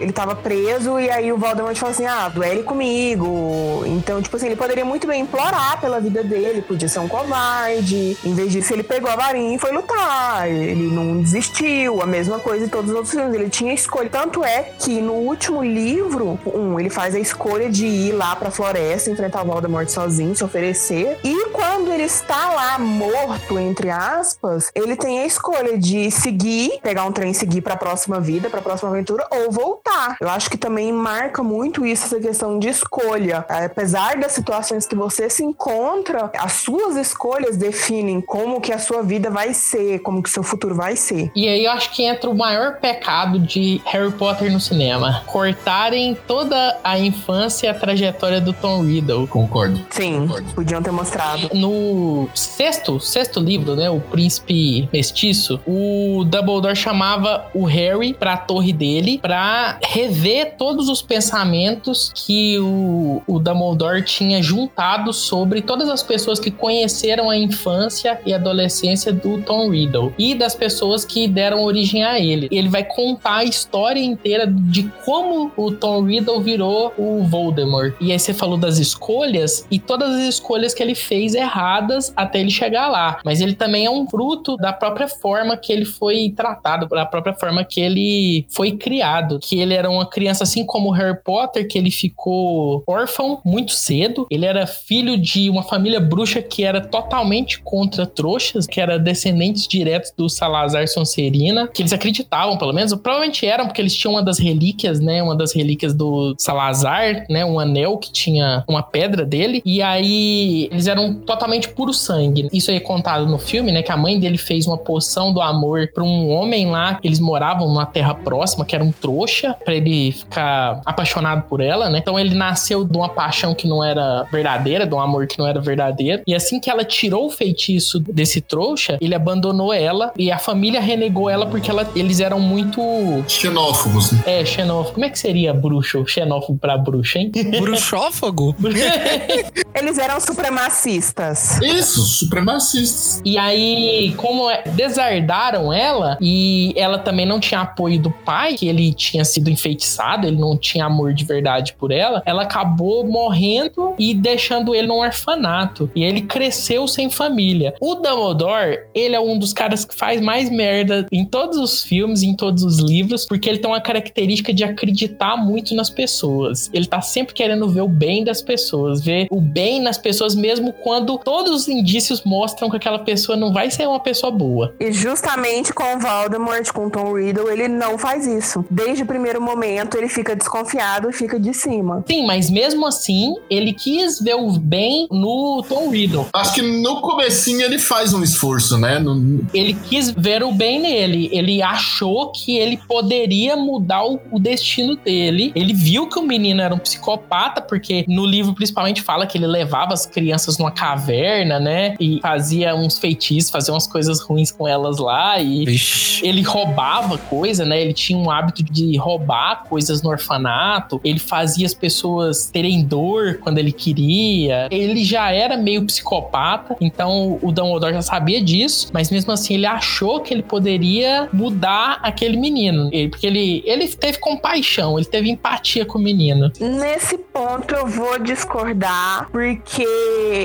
ele tava preso e aí o Voldemort fala assim: "Ah, duele comigo". Então, tipo assim, ele poderia muito bem implorar pela vida dele, podia ser um covarde. Em vez disso, ele pegou a varinha e foi lutar. Ele não desistiu. A mesma coisa em todos os outros filmes. Ele tinha escolha. Tanto é que no último livro, um, ele faz a escolha de ir lá pra floresta, enfrentar o Voldemort sozinho, se oferecer. E quando ele está lá morto, entre aspas, ele tem a escolha de seguir, pegar um trem e seguir pra próxima vida, pra próxima aventura, ou voltar. Eu acho que também marca muito isso, essa questão de escolha. Apesar das situações que você se encontra, as suas escolhas definem como que a sua vida vai ser, como que seu futuro vai ser. E aí eu acho que entra o maior pecado de Harry Potter no cinema. Cortarem toda a infância e a trajetória do Tom Riddle. Concordo. Sim, Concordo. podiam ter mostrado. No sexto, sexto livro, né, o Príncipe Mestiço, o Dumbledore chamava o Harry pra torre dele pra rever todos os pensamentos que o, o Dumbledore tinha juntado sobre todas as pessoas que conheceram a infância e adolescência do Tom Riddle e das pessoas que deram origem a ele. Ele vai contar a história inteira de como o Tom Riddle virou o Voldemort. E aí você falou das escolhas e todas as escolhas que ele fez erradas até ele chegar lá. Mas ele também é um fruto da própria forma que ele foi tratado, da própria forma que ele foi criado. Que ele era uma criança assim como Harry Potter, que ele ficou órfão muito cedo. Ele era filho de uma família bruxa que era totalmente contra trouxas, que era descendentes diretos do Salazar Sonserina, que eles acreditavam, pelo menos, provavelmente eram, porque eles tinham uma das relíquias, né? Uma das relíquias do Salazar, né? Um anel que tinha uma pedra dele. E aí eles eram totalmente puro sangue. Isso aí é contado no filme, né? Que a mãe dele fez uma poção do amor para um homem lá, eles moravam numa terra próxima, que era um trouxa, para ele ficar apaixonado por ela, né? Então ele nasceu de uma paixão que não era verdadeira, de um amor que não era verdadeiro. E assim que ela tirou o feitiço desse trouxa, ele abandonou ela e a família renegou ela porque ela- eles eram muito. Xenófobos. né? É, xenófobo. Como é que seria bruxo? Xenófobo pra bruxa, hein? Bruxófago? Eles eram supremacistas. Isso, supremacistas. E aí, como é- desardaram ela, e ela também não tinha apoio do pai, que ele tinha sido enfeitiçado, ele não tinha amor de verdade por ela, ela acabou morrendo e deixando ele num orfanato. E ele cresceu sem família. O Dumbledore, ele é um dos caras que faz mais merda em todos os filmes, em todos os livros, porque ele tem uma característica de acreditar muito nas pessoas. Ele tá sempre querendo ver o bem das pessoas, ver o bem nas pessoas, mesmo quando todos os indícios mostram que aquela pessoa não vai ser uma pessoa boa. E justamente com o Voldemort, com o Tom Riddle, ele não faz isso. Desde o primeiro momento, ele fica desconfiado e fica de cima. Sim, mas mesmo assim, ele quis ver o bem no Tom Riddle. Acho que no comecinho ele faz um esforço, né? No- Ele quis ver o bem nele. Ele achou que ele poderia mudar o, o destino dele. Ele viu que o menino era um psicopata, porque no livro principalmente fala que ele levava as crianças numa caverna, né? E fazia uns feitiços, fazia umas coisas ruins com elas lá. E Vixe. ele roubava coisa, né? Ele tinha um hábito de roubar coisas no orfanato. Ele fazia as pessoas terem dor quando ele queria. Ele já era meio psicopata Então o Dumbledore já sabia disso, mas mesmo assim ele achou que ele poderia mudar aquele menino. Ele- Porque ele, ele teve compaixão, ele teve empatia com o menino. Nesse ponto eu vou discordar, porque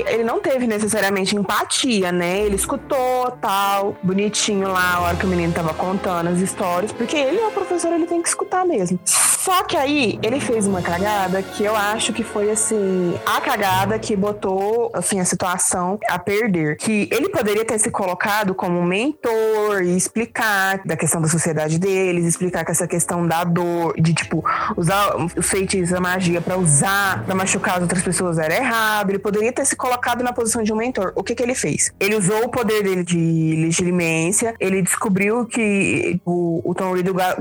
ele não teve necessariamente empatia, né? Ele escutou tal, bonitinho lá a hora que o menino tava contando as histórias, porque ele é o professor, ele tem que escutar mesmo. Só que aí ele fez uma cagada que eu acho que foi assim, a cagada que botou assim a situação a perder, que ele poderia ter se colocado como mentor e explicar da questão da sociedade deles, explicar que essa questão da dor, de tipo usar os feitiços, a magia pra usar, pra machucar as outras pessoas era errado. Ele poderia ter se colocado na posição de um mentor. O que que ele fez? Ele usou o poder dele de legilimência, ele descobriu que o, o Tom Riddle ga-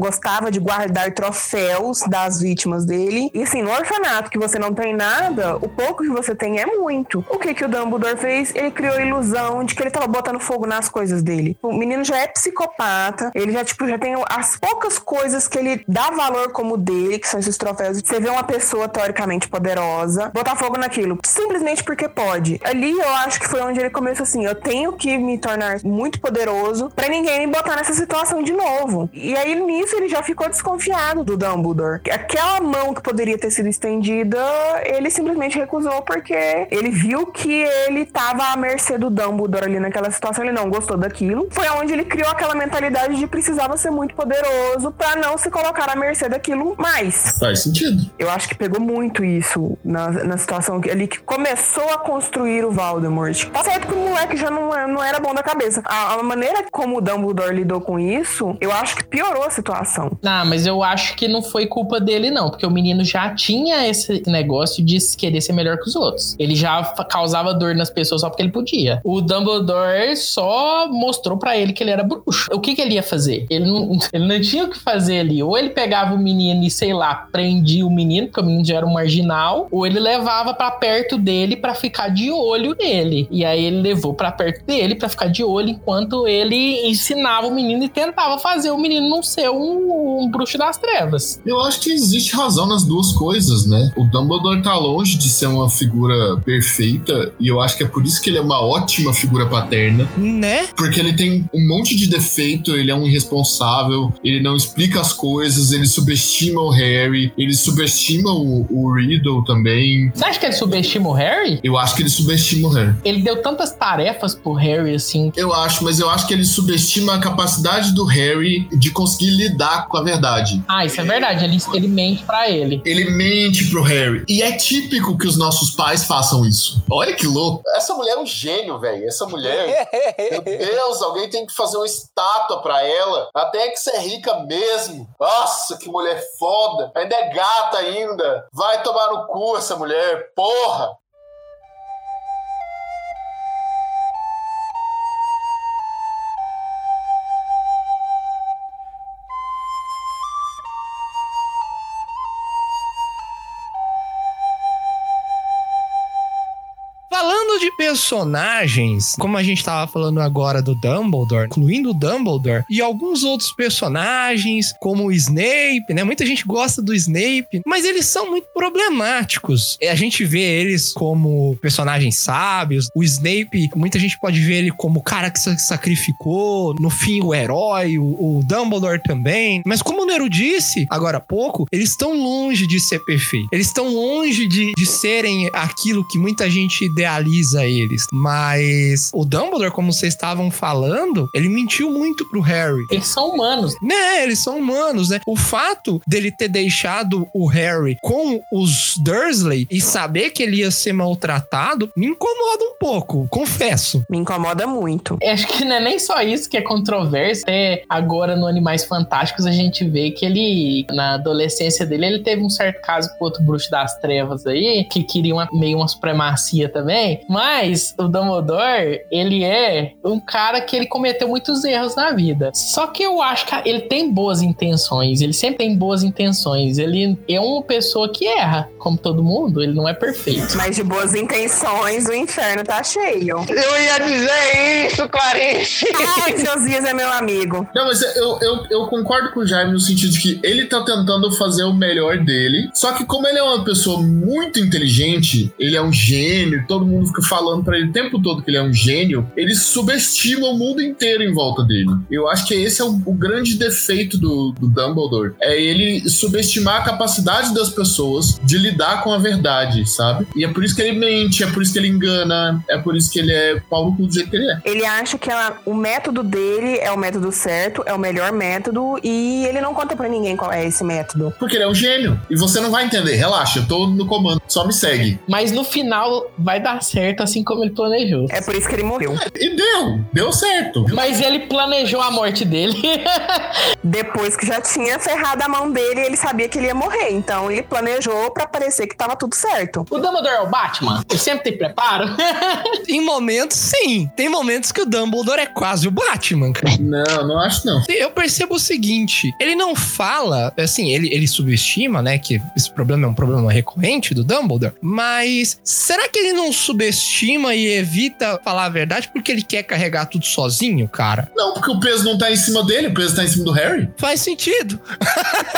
gostava de guardar troféus das vítimas dele. E assim, no orfanato que você não tem nada, o pouco que você tem é muito. O que que o Dumbledore fez? Ele criou a ilusão de que ele tava botando fogo nas coisas dele. O menino já é psicopata, ele já, tipo, já tem as poucas coisas que ele dá valor como dele, que são esses troféus. Você vê uma pessoa teoricamente poderosa, botar fogo naquilo, simplesmente porque pode. Ali eu acho que foi onde ele começou assim: eu tenho que me tornar muito poderoso pra ninguém me botar nessa situação de novo. E aí nisso ele já ficou desconfiado do Dumbledore. Aquela mão que poderia ter sido estendida, ele simplesmente recusou porque ele viu que ele tava à mercê do Dumbledore ali naquela situação, ele não gostou daquilo. Foi onde ele criou aquela mentalidade de precisava ser muito poderoso pra não se colocar à mercê daquilo mais. Faz sentido. Eu acho que pegou muito isso na, na situação que, ali que começou a construir o Voldemort. Tá certo que o moleque já não, não era bom da cabeça. A, a maneira como o Dumbledore lidou com isso, eu acho que piorou a situação. Ah, mas eu acho que não foi culpa dele, não, porque o menino já tinha esse negócio de querer ser melhor que os outros. Ele já causava dor nas pessoas só porque ele podia. O Dumbledore só mostrou pra ele que ele era bruxo. O que, que ele ia fazer? Ele não, ele não tinha o que fazer ali. Ou ele pegava o menino e, sei lá, prendia o menino, porque o menino já era um marginal, ou ele levava pra perto dele pra ficar de olho nele. E aí ele levou pra perto dele pra ficar de olho enquanto ele ensinava o menino e tentava fazer o menino não ser um, um bruxo das trevas. Eu acho que existe razão nas duas coisas, né? O Dumbledore tá longe de ser uma figura perfeita, e eu acho que é por isso que ele é uma ótima figura paterna. Né? Porque ele tem um monte de defeito, ele é um irresponsável, ele não explica as coisas, ele subestima o Harry, ele subestima o, o Riddle também. Você acha que ele subestima o Harry? Eu acho que ele subestima o Harry. Ele deu tantas tarefas pro Harry, assim. Eu acho, mas eu acho que ele subestima a capacidade do Harry de conseguir lidar com a verdade. Ah, isso é verdade. Ele, ele mente pra ele. Ele mente pro Harry. E é típico que os nossos pais façam isso. Olha que louco. Essa mulher é um gênio, velho. Essa mulher. Meu Deus, alguém tem que fazer uma estátua pra ela. Até que você é rica mesmo. Nossa, que mulher foda. Ainda é gata ainda. Vai tomar no cu essa mulher. Porra. Personagens, como a gente tava falando agora do Dumbledore, incluindo o Dumbledore e alguns outros personagens, como o Snape, né? Muita gente gosta do Snape, mas eles são muito problemáticos. A gente vê eles como personagens sábios. O Snape, muita gente pode ver ele como o cara que se sacrificou, no fim o herói, o, o Dumbledore também. Mas como o Nero disse agora há pouco, eles estão longe de ser perfeitos. Eles estão longe de, de serem aquilo que muita gente idealiza eles. Mas o Dumbledore, como vocês estavam falando, ele mentiu muito pro Harry. Eles são humanos. Né, eles são humanos, né? O fato dele ter deixado o Harry com os Dursley e saber que ele ia ser maltratado me incomoda um pouco, confesso. Me incomoda muito. Acho que não é nem só isso que é controverso. Até agora no Animais Fantásticos a gente vê que ele, na adolescência dele, ele teve um certo caso com outro bruxo das trevas aí, que queria uma, meio uma supremacia também. Mas o Dumbledore, ele é um cara que ele cometeu muitos erros na vida. Só que eu acho que ele tem boas intenções. Ele sempre tem boas intenções. Ele é uma pessoa que erra, como todo mundo. Ele não é perfeito. Mas de boas intenções, o inferno tá cheio. Eu ia dizer isso, Clarice. Ai, Josias é meu amigo. Não, mas eu, eu, eu concordo com o Jaime no sentido de que ele tá tentando fazer o melhor dele. Só que como ele é uma pessoa muito inteligente, ele é um gênio, todo mundo fica fica falando pra ele o tempo todo que ele é um gênio, ele subestima o mundo inteiro em volta dele. Eu acho que esse é o, o grande defeito do, do Dumbledore. É ele subestimar a capacidade das pessoas de lidar com a verdade, sabe? E é por isso que ele mente, é por isso que ele engana, é por isso que ele é pau no cu do jeito que ele é. Ele acha que ela- o método dele é o método certo, é o melhor método, e ele não conta pra ninguém qual é esse método. Porque ele é um gênio. E você não vai entender. Relaxa, eu tô no comando. Só me segue. Mas no final vai dar certo assim como ele planejou. É por isso que ele morreu. E deu. Deu certo. Mas ele planejou a morte dele. Depois que já tinha ferrado a mão dele, ele sabia que ele ia morrer. Então ele planejou pra parecer que tava tudo certo. o Dumbledore é o Batman? Ele sempre tem preparo? Em momentos, sim. Tem momentos que o Dumbledore é quase o Batman, cara. Não, não acho não. Eu percebo o seguinte, ele não fala, assim, ele, ele subestima, né, que esse problema é um problema recorrente do Dumbledore, mas será que ele não subestima e evita falar a verdade porque ele quer carregar tudo sozinho, cara? Não, porque o peso não tá em cima dele, o peso tá em cima do Harry. Faz sentido.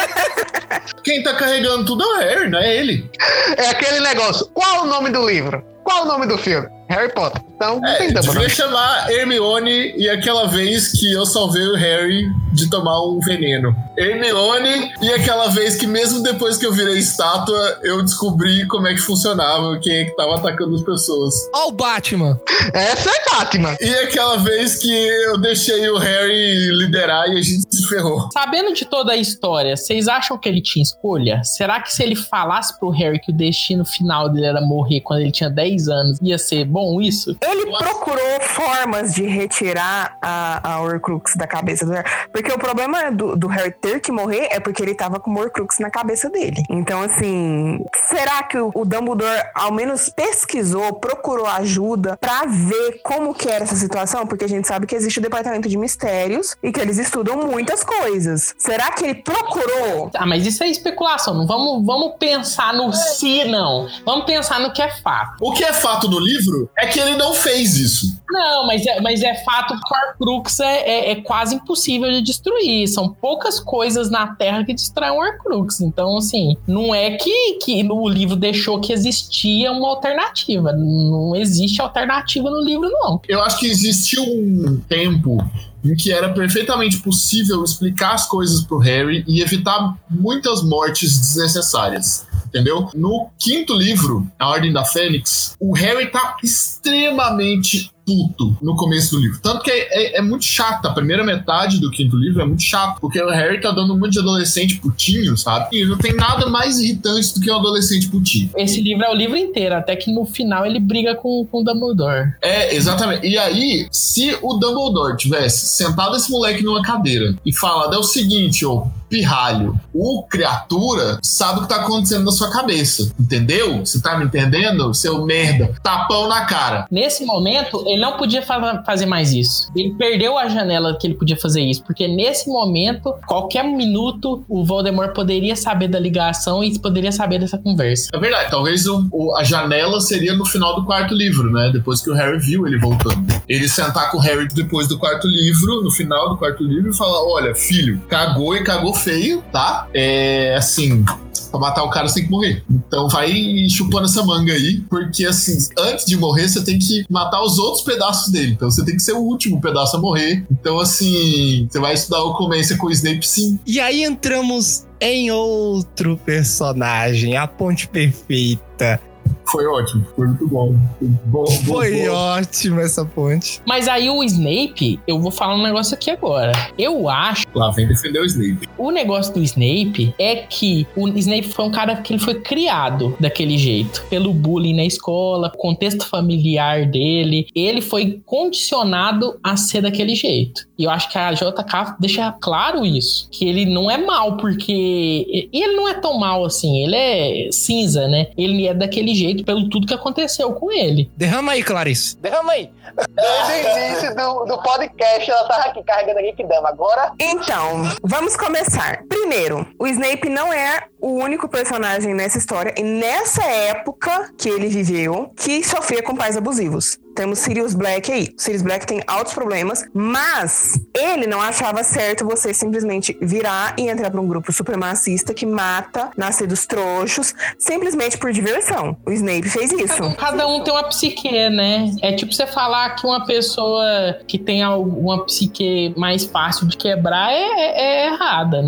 Quem tá carregando tudo é o Harry, não é ele. É aquele negócio. Qual o nome do livro? Qual o nome do filme? Harry Potter. Então, não É, tem Dumbledore. devia chamar Hermione e aquela vez que eu salvei o Harry de tomar um veneno. Hermione e aquela vez que mesmo depois que eu virei estátua, eu descobri como é que funcionava, quem é que tava atacando as pessoas. Ó o Batman. Essa é Batman. E aquela vez que eu deixei o Harry liderar e a gente se ferrou. Sabendo de toda a história, vocês acham que ele tinha escolha? Será que se ele falasse pro Harry que o destino final dele era morrer quando ele tinha 10 anos, ia ser bom isso? Ele procurou formas de retirar a, a Horcrux da cabeça do Harry. Porque o problema do, do Harry ter que morrer é porque ele tava com o Horcrux na cabeça dele. Então, assim, será que o, o Dumbledore ao menos pesquisou, procurou ajuda pra ver como que era essa situação? Porque a gente sabe que existe o departamento de mistérios e que eles estudam muitas coisas. Será que ele procurou? Ah, mas isso é especulação. Não vamos, vamos pensar no se, não. Vamos pensar no que é fato. O que é fato no livro é que ele não fez isso. Não, mas é, mas é fato que o Horcrux é, é, é quase impossível de destruir. São poucas coisas na Terra que destroem o Horcrux. Então, assim, não é que, que o livro deixou que existia uma alternativa. Não existe alternativa no livro, não. Eu acho que existiu um tempo em que era perfeitamente possível explicar as coisas pro Harry e evitar muitas mortes desnecessárias. Entendeu? No quinto livro, A Ordem da Fênix, o Harry tá extremamente puto no começo do livro. Tanto que é, é- é muito chato. A primeira metade do quinto livro é muito chato. Porque o Harry tá dando um monte de adolescente putinho, sabe? E não tem nada mais irritante do que um adolescente putinho. Esse livro é o livro inteiro, até que no final ele briga com, com o Dumbledore. É, exatamente. E aí, se o Dumbledore tivesse sentado esse moleque numa cadeira e falado: é o seguinte, ô pirralho, o criatura sabe o que tá acontecendo na sua cabeça. Entendeu? Você tá me entendendo? Seu merda. Tapão na cara. Nesse momento, ele não podia fa- fazer mais isso. Ele perdeu a janela que ele podia fazer isso, porque nesse momento, qualquer minuto, o Voldemort poderia saber da ligação e poderia saber dessa conversa. É verdade, talvez o- o- a janela seria no final do quarto livro, né? Depois que o Harry viu ele voltando. Ele sentar com o Harry depois do quarto livro, no final do quarto livro, e falar: Olha, filho, cagou e cagou feio, tá? É assim. Pra matar o cara você tem que morrer. Então vai chupando essa manga aí, porque assim, antes de morrer você tem que matar os outros pedaços dele. Então você tem que ser o último pedaço a morrer. Então assim, você vai estudar o Comência com o Snape sim. E aí entramos em outro personagem, a ponte perfeita. Foi ótimo, foi muito bom. Foi bom, Foi bom. ótima essa ponte. Mas aí o Snape, eu vou falar um negócio aqui agora. Eu acho Lá vem defender o Snape. o negócio do Snape é que o Snape foi um cara que ele foi criado daquele jeito, pelo bullying na escola, contexto familiar dele, ele foi condicionado a ser daquele jeito. E eu acho que a JK deixa claro isso, que ele não é mal porque e ele não é tão mal assim, ele é cinza, né? Ele é daquele jeito pelo tudo que aconteceu com ele. Derrama aí, Clarice. Derrama aí. Desde o início do, do podcast, ela tava aqui carregando aqui que dama. Agora, Então, vamos começar. Primeiro, o Snape não é o único personagem nessa história e nessa época que ele viveu que sofria com pais abusivos. Temos Sirius Black aí. Sirius Black tem altos problemas, mas ele não achava certo você simplesmente virar e entrar para um grupo supremacista que mata nascidos trouxos simplesmente por diversão. O Snape fez isso. Cada um tem uma psique, né? É tipo você falar que uma pessoa que tem alguma psique mais fácil de quebrar é, é, é errada.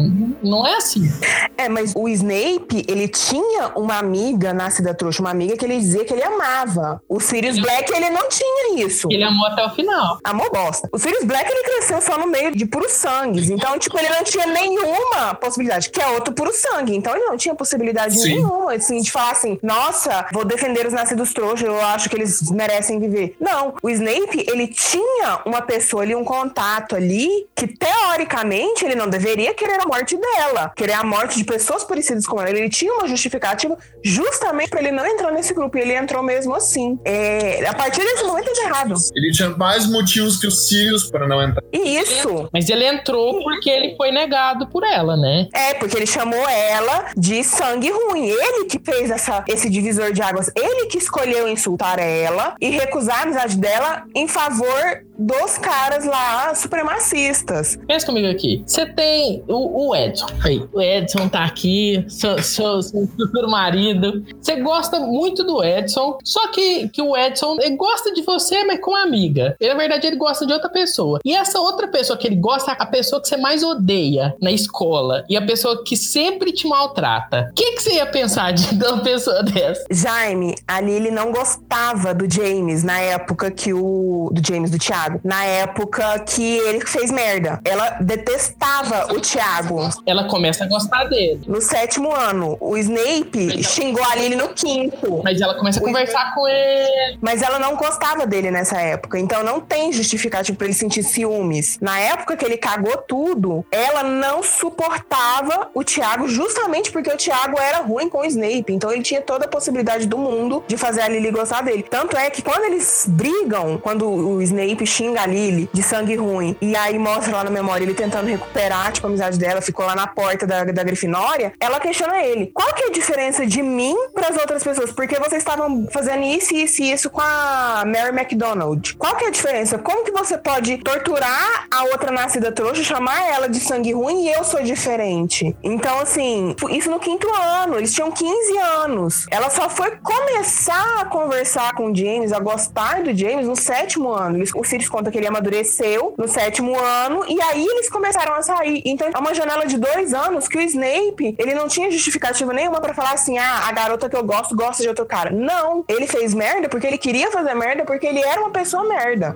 Não é assim. É, mas o Snape, ele tinha uma amiga nascida trouxa, uma amiga que ele dizia que ele amava. O Sirius Black, ele não tinha isso. Ele amou até o final. Amor bosta. O Sirius Black, ele cresceu só no meio de puros sangues. Então, tipo, ele não tinha nenhuma possibilidade, que é outro puro sangue. Então, ele não tinha possibilidade Sim. nenhuma, assim, de falar assim, nossa, vou defender os nascidos trouxas, eu acho que eles merecem viver. Não. O Snape, ele tinha uma pessoa ali, um contato ali, que teoricamente ele não deveria querer a morte dela, querer a morte de pessoas parecidas com ela. Ele tinha uma justificativa justamente pra ele não entrar nesse grupo. E ele entrou mesmo assim. É, a partir desse momento é errado. Ele tinha mais motivos que os Sirius para não entrar. E isso Mas ele entrou porque ele foi negado por ela, né? é porque ele chamou ela de sangue ruim. Ele que fez essa, esse divisor de águas. Ele que escolheu insultar ela e recusar a amizade dela em favor dos caras lá supremacistas. Pensa comigo aqui. Você tem o, o Edson. Aí, o Edson tá aqui, seu, seu, seu futuro marido. Você gosta muito do Edson, só que, que o Edson ele gosta de você, mas com amiga. Ele, na verdade, ele gosta de outra pessoa. E essa outra pessoa que ele gosta é a pessoa que você mais odeia na escola. E a pessoa que sempre te maltrata. O que, que você ia pensar de de uma pessoa dessa? Jaime, ali ele não gostava do James na época que o. Do James, do Thiago. Na época que ele fez merda. Ela detestava o Thiago. Ela começa a gostar dele. No sétimo ano. O Snape xingou a Lily no quinto. Mas ela começa a conversar com ele. Mas ela não gostava dele nessa época. Então não tem justificativo pra ele sentir ciúmes. Na época que ele cagou tudo, ela não suportava o Thiago justamente porque o Thiago era ruim com o Snape. Então ele tinha toda a possibilidade do mundo de fazer a Lily gostar dele. Tanto é que quando eles brigam, quando o Snape xinga a Lily de sangue ruim, e aí mostra lá na memória ele tentando recuperar, tipo, a amizade dela, ficou lá na porta da, da Grifinória, ela questiona ele. Qual que é a diferença de mim pras outras pessoas? Porque vocês estavam fazendo isso, isso e isso com a Mary McDonald. Qual que é a diferença? Como que você pode torturar a outra nascida trouxa, chamar ela de sangue ruim e eu sou diferente? Então, assim, isso no quinto ano. Eles tinham 15 anos. Ela só foi começar a conversar com o James, a gostar do James no sétimo ano. O Sirius conta que ele amadureceu no sétimo ano e aí eles começaram a sair. Então, é uma janela de dois anos que o Snape, ele não tinha justificativa nenhuma pra falar assim, ah, a garota que eu gosto gosta de outro cara. Não. Ele fez merda porque ele queria fazer merda porque ele era uma pessoa merda.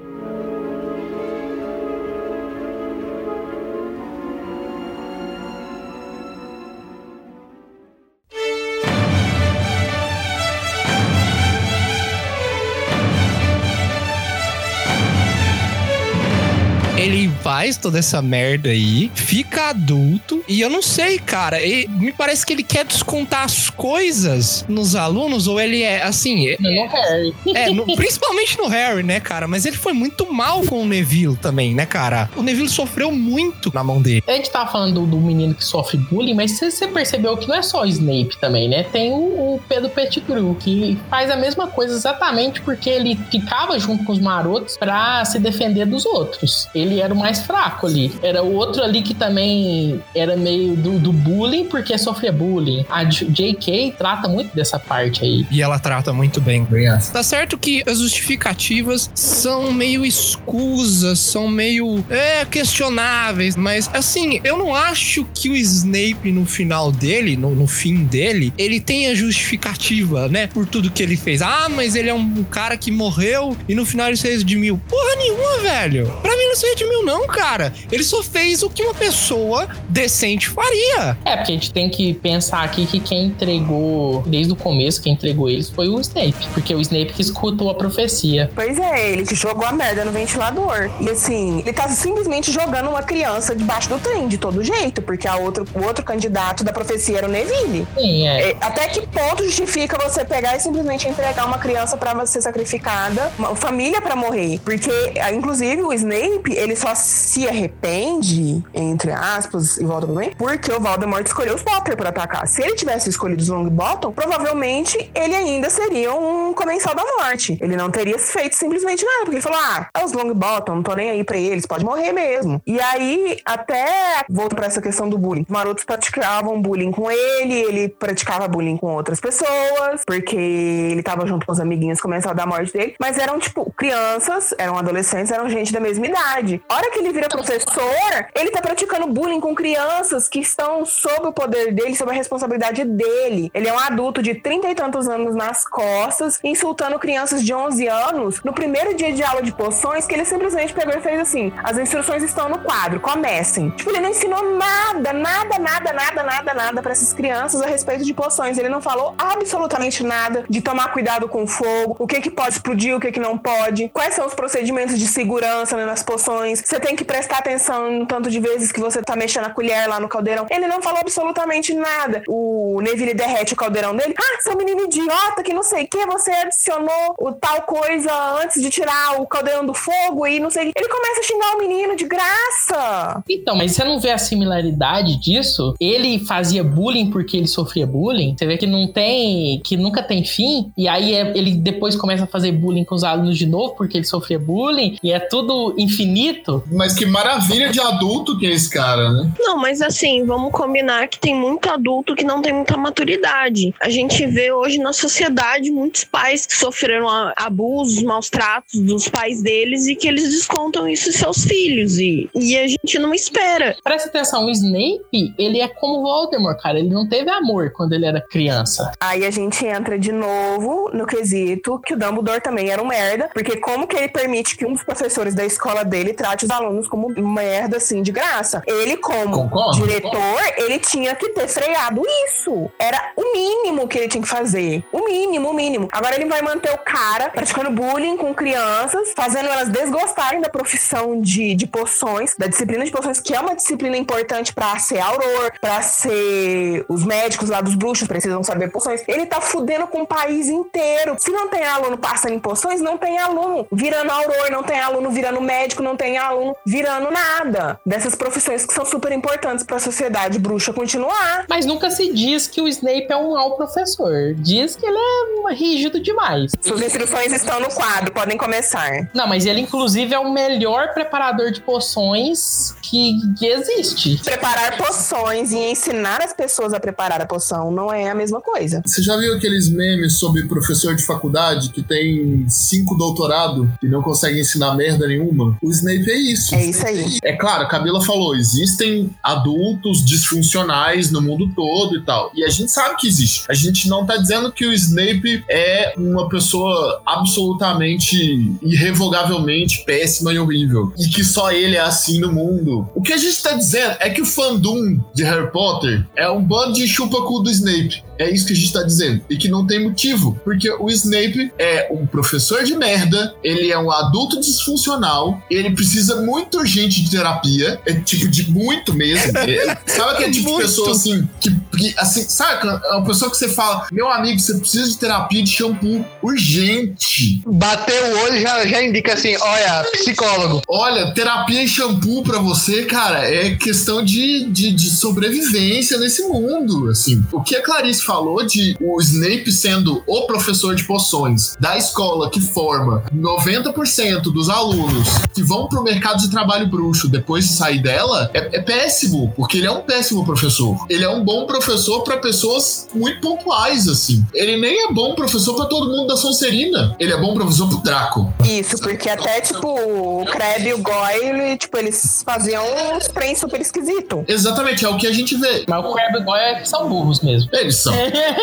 Faz toda essa merda aí, fica adulto, e eu não sei, cara. me parece que ele quer descontar as coisas nos alunos, ou ele é assim. é- não Harry. É, no- principalmente no Harry, né, cara? Mas ele foi muito mal com o Neville também, né, cara? O Neville sofreu muito na mão dele. A gente tava falando do, menino que sofre bullying, mas você, percebeu que não é só o Snape também, né? Tem o, o Pedro Pettigrew, que faz a mesma coisa exatamente porque ele ficava junto com os marotos pra se defender dos outros. Ele era o mais fraco ali. Era o outro ali que também era meio do, do bullying porque sofria bullying. A J.K. trata muito dessa parte aí. E ela trata muito bem. Tá certo que as justificativas são meio escusas, são meio é, questionáveis, mas assim, eu não acho que o Snape no final dele, no, no fim dele, ele tenha justificativa, né? Por tudo que ele fez. Ah, mas ele é um cara que morreu e no final ele se redimiu. Porra nenhuma, velho. Pra mim não se redimiu, não, cara. Ele só fez o que uma pessoa decente faria. É, porque a gente tem que pensar aqui que quem entregou, desde o começo, quem entregou eles foi o Snape. Porque o Snape que escutou a profecia. Pois é, ele que jogou a merda no ventilador. E assim, ele tá simplesmente jogando uma criança debaixo do trem, de todo jeito, porque a outro, o outro candidato da profecia era o Neville. Sim, é. É, Até que ponto justifica você pegar e simplesmente entregar uma criança pra ser sacrificada, uma família pra morrer? Porque, inclusive, o Snape, ele ele só se arrepende, entre aspas, e volta pro bem, porque o Voldemort escolheu os Potter pra atacar. Se ele tivesse escolhido os Longbottom, provavelmente ele ainda seria um comensal da morte. Ele não teria feito simplesmente nada, porque ele falou: ah, é os Longbottom, não tô nem aí pra eles, pode morrer mesmo. E aí, até volto pra essa questão do bullying. Os marotos praticavam bullying com ele, ele praticava bullying com outras pessoas, porque ele tava junto com os amiguinhos comensal da morte dele, mas eram, tipo, crianças, eram adolescentes, eram gente da mesma idade. A hora que ele vira professor, ele tá praticando bullying com crianças que estão sob o poder dele, sob a responsabilidade dele. Ele é um adulto de trinta e tantos anos nas costas, insultando crianças de 11 anos no primeiro dia de aula de poções, que ele simplesmente pegou e fez assim: as instruções estão no quadro, comecem. Tipo, ele não ensinou nada, nada, nada, nada, nada, nada para essas crianças a respeito de poções. Ele não falou absolutamente nada de tomar cuidado com o fogo, o que que pode explodir, o que que não pode, quais são os procedimentos de segurança né, nas poções. Você tem que prestar atenção no tanto de vezes que você tá mexendo a colher lá no caldeirão. Ele não falou absolutamente nada. O Neville derrete o caldeirão dele. Ah, seu menino idiota que não sei o que, você adicionou o tal coisa antes de tirar o caldeirão do fogo e não sei o que. Ele começa a xingar o menino de graça. Então, mas você não vê a similaridade disso? Ele fazia bullying porque ele sofria bullying. Você vê que não tem, que nunca tem fim. E aí é- ele depois começa a fazer bullying com os alunos de novo porque ele sofria bullying. E é tudo infinito. Mas que maravilha de adulto que é esse cara, né? Não, mas assim, vamos combinar que tem muito adulto que não tem muita maturidade. A gente vê hoje na sociedade muitos pais que sofreram abusos, maus tratos dos pais deles e que eles descontam isso em seus filhos. E, e a gente não espera. Presta atenção, o Snape, ele é como o Voldemort, cara. Ele não teve amor quando ele era criança. Aí a gente entra de novo no quesito que o Dumbledore também era um merda, porque como que ele permite que um dos professores da escola dele trate os alunos como merda assim de graça? Ele como Concordo. diretor, ele tinha que ter freado isso. Era o mínimo que ele tinha que fazer. O mínimo, o mínimo. Agora ele vai manter o cara praticando bullying com crianças, fazendo elas desgostarem da profissão de, de poções, da disciplina de poções, que é uma disciplina importante pra ser auror, pra ser os médicos lá dos bruxos precisam saber poções. Ele tá fudendo com o país inteiro. Se não tem aluno passando em poções, não tem aluno virando auror, não tem aluno virando médico, não tem aluno virando nada dessas profissões que são super importantes pra sociedade bruxa continuar. Mas nunca se diz que o Snape é um mau professor. Diz que ele é rígido demais. Suas instruções estão no quadro, podem começar. Não, mas ele, inclusive, é o melhor preparador de poções que, que existe. Preparar poções e ensinar as pessoas a preparar a poção não é a mesma coisa. Você já viu aqueles memes sobre professor de faculdade que tem cinco doutorado e não consegue ensinar merda nenhuma? O Snape é isso. É isso aí. É claro, a Camila falou, existem adultos disfuncionais no mundo todo e tal. E a gente sabe que existe. A gente não tá dizendo que o Snape é uma pessoa absolutamente, irrevogavelmente péssima e horrível. E que só ele é assim no mundo. O que a gente tá dizendo é que o fandom de Harry Potter é um bando de chupa-cu do Snape. É isso que a gente tá dizendo. E que não tem motivo. Porque o Snape é um professor de merda, ele é um adulto disfuncional, ele precisa muito urgente de terapia. É tipo de muito mesmo. É, sabe aquele tipo de pessoa assim, que, que, assim, sabe? É uma pessoa que você fala, meu amigo, você precisa de terapia de shampoo urgente. Bateu o olho já, já indica assim: olha, psicólogo. Olha, terapia e shampoo pra você, cara, é questão de, de, de sobrevivência nesse mundo, assim. O que a Clarice falou de o Snape sendo o professor de poções da escola que forma 90% dos alunos que vão pro mercado de trabalho bruxo depois de sair dela, é, é péssimo, porque ele é um péssimo professor. Ele é um bom professor pra pessoas muito pontuais, assim. Ele nem é bom professor pra todo mundo da Sonserina. Ele é bom professor pro Draco. Isso, porque até, tipo, o Crab e o Goyle, tipo, eles faziam uns trem super esquisito. Exatamente, é o que a gente vê. Mas o Crab e o Goyle são burros mesmo. Eles são.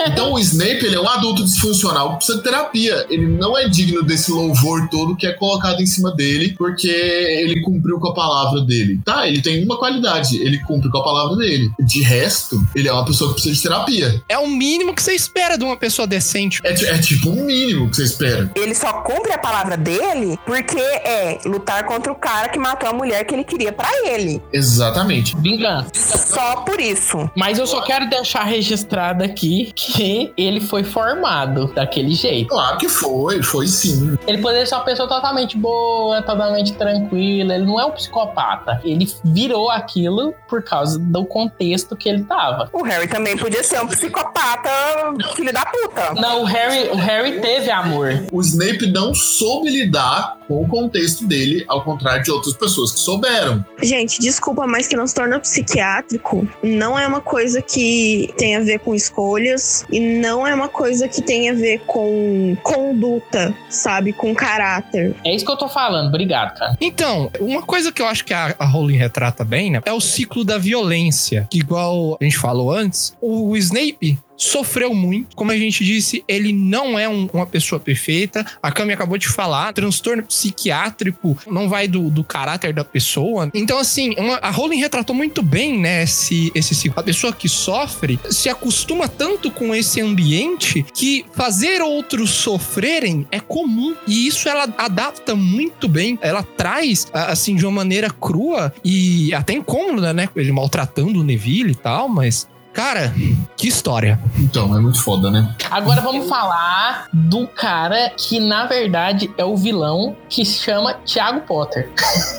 Então o Snape, ele é um adulto disfuncional que precisa de terapia. Ele não é digno desse louvor todo que é colocado em cima dele porque ele cumpriu com a palavra dele. Tá, ele tem uma qualidade, ele cumpre com a palavra dele. De resto, ele é uma pessoa que precisa de terapia. É o mínimo que você espera de uma pessoa decente. É, é tipo o mínimo que você espera. Ele só cumpre a palavra dele porque é lutar contra o cara que matou a mulher que ele queria pra ele. Exatamente. Vingança. Só por isso. Mas eu só quero deixar registrado aqui aqui que ele foi formado daquele jeito. Claro que foi, foi sim. Ele poderia ser uma pessoa totalmente boa, totalmente tranquila. Ele não é um psicopata. Ele virou aquilo por causa do contexto que ele tava. O Harry também podia ser um psicopata, filho da puta. Não, o Harry, o Harry teve amor. O Snape não soube lidar com o contexto dele, ao contrário de outras pessoas que souberam. Gente, desculpa, mas que não se torna psiquiátrico não é uma coisa que tem a ver com escolhas e não é uma coisa que tem a ver com conduta, sabe? Com caráter. É isso que eu tô falando. Obrigado, cara. Então, uma coisa que eu acho que a, a Rowling retrata bem, né? É o ciclo da violência. Que, igual a gente falou antes, o Snape sofreu muito. Como a gente disse, ele não é um- uma pessoa perfeita. A Cami acabou de falar, transtorno psiquiátrico não vai do, do caráter da pessoa. Então, assim, uma- a Rowling retratou muito bem, né, esse, esse ciclo. A pessoa que sofre se acostuma tanto com esse ambiente que fazer outros sofrerem é comum. E isso ela adapta muito bem. Ela traz, assim, de uma maneira crua e até incômoda, né? Ele maltratando o Neville e tal, mas. Cara, que história. Então, é muito foda, né? Agora vamos falar do cara que, na verdade, é o vilão que se chama Thiago Potter.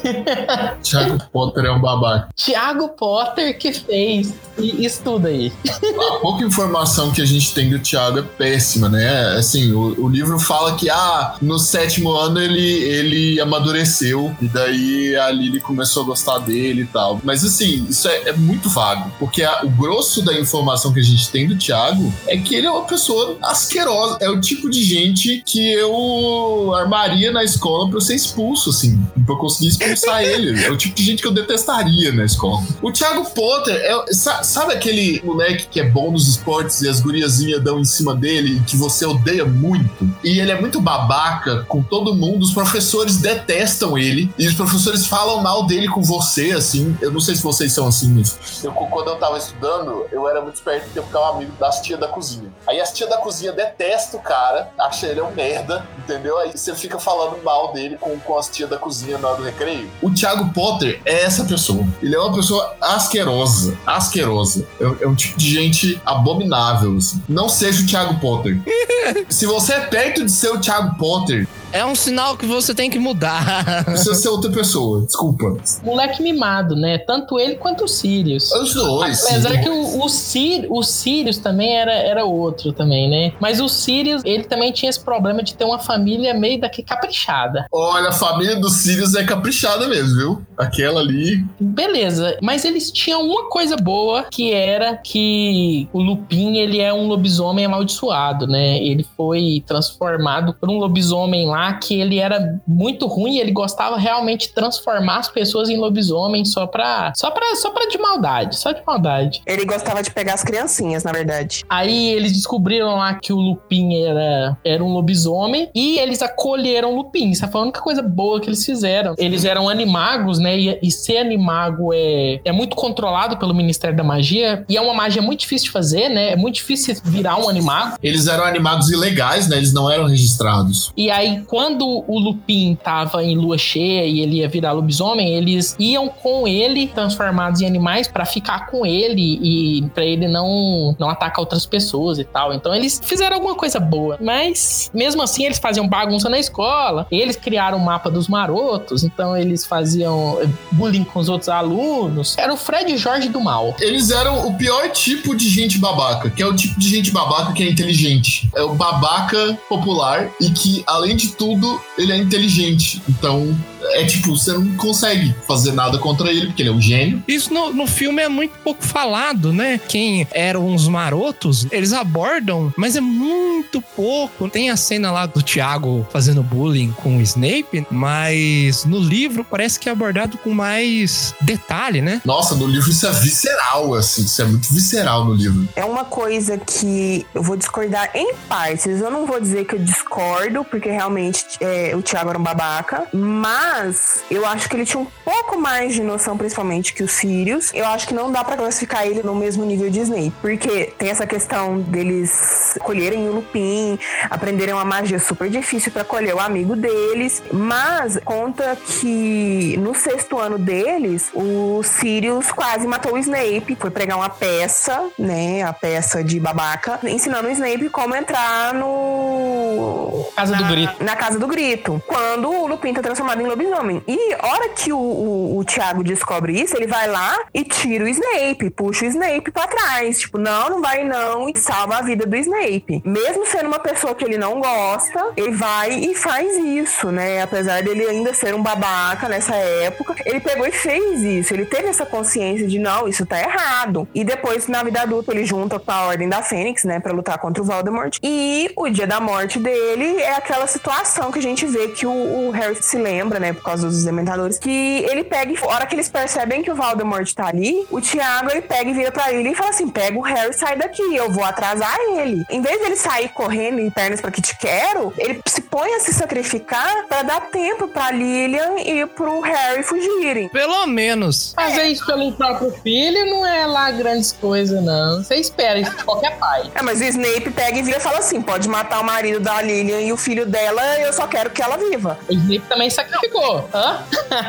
Thiago Potter é um babaca. Thiago Potter que fez. E estuda aí. A pouca informação que a gente tem do Thiago é péssima, né? Assim, o, o livro fala que, ah, no sétimo ano ele, ele amadureceu e daí a Lily começou a gostar dele e tal. Mas, assim, isso é, é muito vago, porque a- o grosso da informação que a gente tem do Thiago é que ele é uma pessoa asquerosa. É o tipo de gente que eu armaria na escola pra eu ser expulso, assim, pra eu conseguir expulsar ele. É o tipo de gente que eu detestaria na escola. O Thiago Potter é. sa- Sabe aquele moleque que é bom nos esportes e as guriazinhas dão em cima dele que você odeia muito? E ele é muito babaca com todo mundo, os professores detestam ele e os professores falam mal dele com você, assim. Eu não sei se vocês são assim mesmo. Eu, quando eu tava estudando, eu era muito esperto porque eu ficava amigo das tias da cozinha. Aí as tias da cozinha detestam o cara, acham ele um merda, entendeu? Aí você fica falando mal dele com, com as tias da cozinha na hora do recreio. O Thiago Potter é essa pessoa. Ele é uma pessoa asquerosa. Asquerosa. É, é um tipo de gente abominável. assim. Não seja o Thiago Potter. Se você é perto de ser o Thiago Potter, É um sinal que você tem que mudar. precisa ser outra pessoa. Desculpa. Moleque mimado, né? Tanto ele quanto o Sirius. Os dois. Apesar que o, o, Sir, o Sirius também era, era outro também, né? Mas o Sirius, ele também tinha esse problema de ter uma família meio daqui caprichada. Olha, a família dos Sirius é caprichada mesmo, viu? Aquela ali. Beleza, mas eles tinham uma coisa boa, que era que o Lupin, ele é um lobisomem amaldiçoado, né? Ele foi transformado por um lobisomem lá que ele era muito ruim, ele gostava realmente de transformar as pessoas em lobisomem só pra, só pra, só pra de maldade, só de maldade. Ele gostava de pegar as criancinhas, na verdade. Aí eles descobriram lá que o Lupin era, era um lobisomem e eles acolheram o Lupin. Isso foi a única coisa boa que eles fizeram. Eles eram animagos, né? E, e ser animago é, é muito controlado pelo Ministério da Magia. E é uma magia muito difícil de fazer, né? É muito difícil virar um animago. Eles eram animados ilegais, né? Eles não eram registrados. E aí, quando o Lupin tava em lua cheia e ele ia virar lobisomem, eles iam com ele, transformados em animais, pra ficar com ele e pra ele não, não atacar outras pessoas e tal. Então, eles fizeram alguma coisa boa. Mas, mesmo assim, eles faziam bagunça na escola. Eles criaram o mapa dos marotos. Então, eles faziam bullying com os outros alunos. Era o Fred Jorge do mal. Eles eram o pior tipo de gente babaca, que é o tipo de gente babaca que é inteligente. É o babaca popular e que, além de tudo, ele é inteligente. Então, é tipo, você não consegue fazer nada contra ele, porque ele é um gênio. Isso no, no filme é muito pouco falado, né? Quem eram os marotos, eles abordam, mas é muito pouco. Tem a cena lá do Thiago fazendo bullying com o Snape, mas no livro parece que é abordado com mais detalhe, né? Nossa, no livro isso é visceral, assim. Isso é muito visceral no livro. É uma coisa que eu vou discordar em partes. Eu não vou dizer que eu discordo, porque realmente realmente é, o Thiago era um babaca, mas eu acho que ele tinha um pouco mais de noção, principalmente, que o Sirius. Eu acho que não dá pra classificar ele no mesmo nível de Snape, porque tem essa questão deles colherem o Lupin, aprenderem uma magia super difícil para colher o amigo deles, mas conta que no sexto ano deles, o Sirius quase matou o Snape, foi pregar uma peça, né, a peça de babaca, ensinando o Snape como entrar no Casa do na- Grito. Na casa do grito. Quando o Lupin tá transformado em lobisomem. E hora que o, o, o Thiago descobre isso, ele vai lá e tira o Snape, puxa o Snape pra trás. Tipo, não, não vai não. E salva a vida do Snape. Mesmo sendo uma pessoa que ele não gosta, ele vai e faz isso, né? Apesar dele ainda ser um babaca nessa época, ele pegou e fez isso. Ele teve essa consciência de, não, isso tá errado. E depois, na vida adulta, ele junta com a Ordem da Fênix, né? Pra lutar contra o Voldemort. E o dia da morte dele é aquela situação que a gente vê que o, o Harry se lembra, né? Por causa dos dementadores. Que ele pega e, a hora que eles percebem que o Voldemort tá ali, o Thiago, ele pega e vira pra ele e fala assim, pega o Harry e sai daqui, eu vou atrasar ele. Em vez dele sair correndo em pernas pra que te quero, ele se põe a se sacrificar pra dar tempo pra Lilian e pro Harry fugirem. Pelo menos. Fazer isso pelo próprio filho não é lá grandes coisas, não. Você espera isso de qualquer pai. É, mas o Snape pega e vira e fala assim: pode matar o marido da Lilian e o filho dela, eu só quero que ela viva. O Snape também sacrificou. Hã?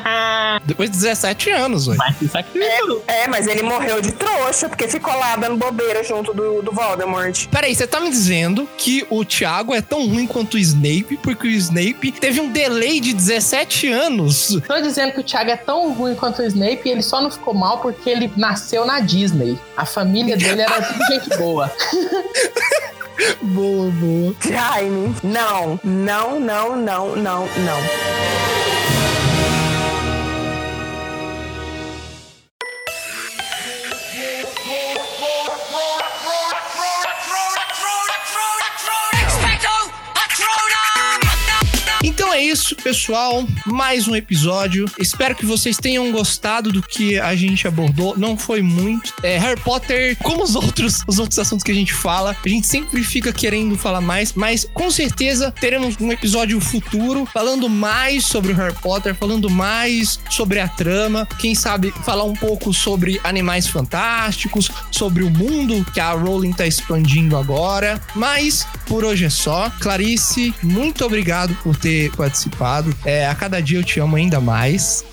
Depois de 17 anos, ué. Mas se sacrificou. É, mas ele morreu de trouxa, porque ficou lá dando bobeira junto do, do Voldemort. Peraí, você tá me dizendo que o Thiago é tão ruim quanto o Snape, porque o Snape teve um delay de 17 anos. Tô dizendo que o Thiago é tão ruim quanto o Snape e ele só não ficou mal porque ele nasceu na Disney. A família dele era gente boa. Boa, boa. Jaime, não, não, não, não, não, não. Isso, pessoal. Mais um episódio. Espero que vocês tenham gostado do que a gente abordou. Não foi muito. É, Harry Potter, como os outros, os outros assuntos que a gente fala, a gente sempre fica querendo falar mais, mas com certeza teremos um episódio futuro falando mais sobre o Harry Potter, falando mais sobre a trama. Quem sabe falar um pouco sobre animais fantásticos, sobre o mundo que a Rowling tá expandindo agora. Mas por hoje é só. Clarice, muito obrigado por ter participado. É, a cada dia eu te amo ainda mais.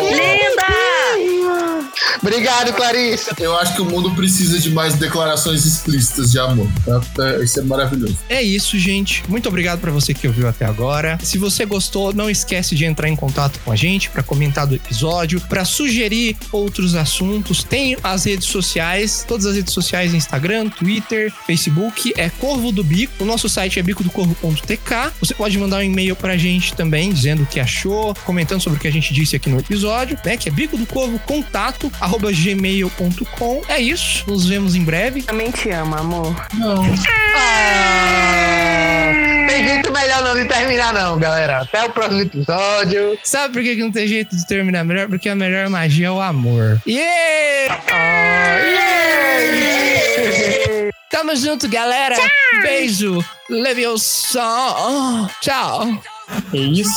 Linda! Obrigado, Clarice. Eu acho que o mundo precisa de mais declarações explícitas de amor. tá? É, Isso é maravilhoso. É isso, gente. Muito obrigado pra você que ouviu até agora. Se você gostou, não esquece de entrar em contato com a gente pra comentar do episódio, pra sugerir outros assuntos. Tem as redes sociais, todas as redes sociais, Instagram, Twitter, Facebook, é Corvo do Bico. O nosso site é bicodocorvo.tk. Você pode mandar um e-mail pra gente também, dizendo o que achou, comentando sobre o que a gente disse aqui no episódio, né? Que é bico do corvo contato gmail.com. É isso. Nos vemos em breve. Também te amo, amor. Tem jeito melhor não de terminar, não, galera. Até o próximo episódio. Sabe por que não tem jeito de terminar melhor? Porque a melhor magia é o amor. Yeah! Tamo junto, galera. Beijo. Leviosa. Tchau. É isso.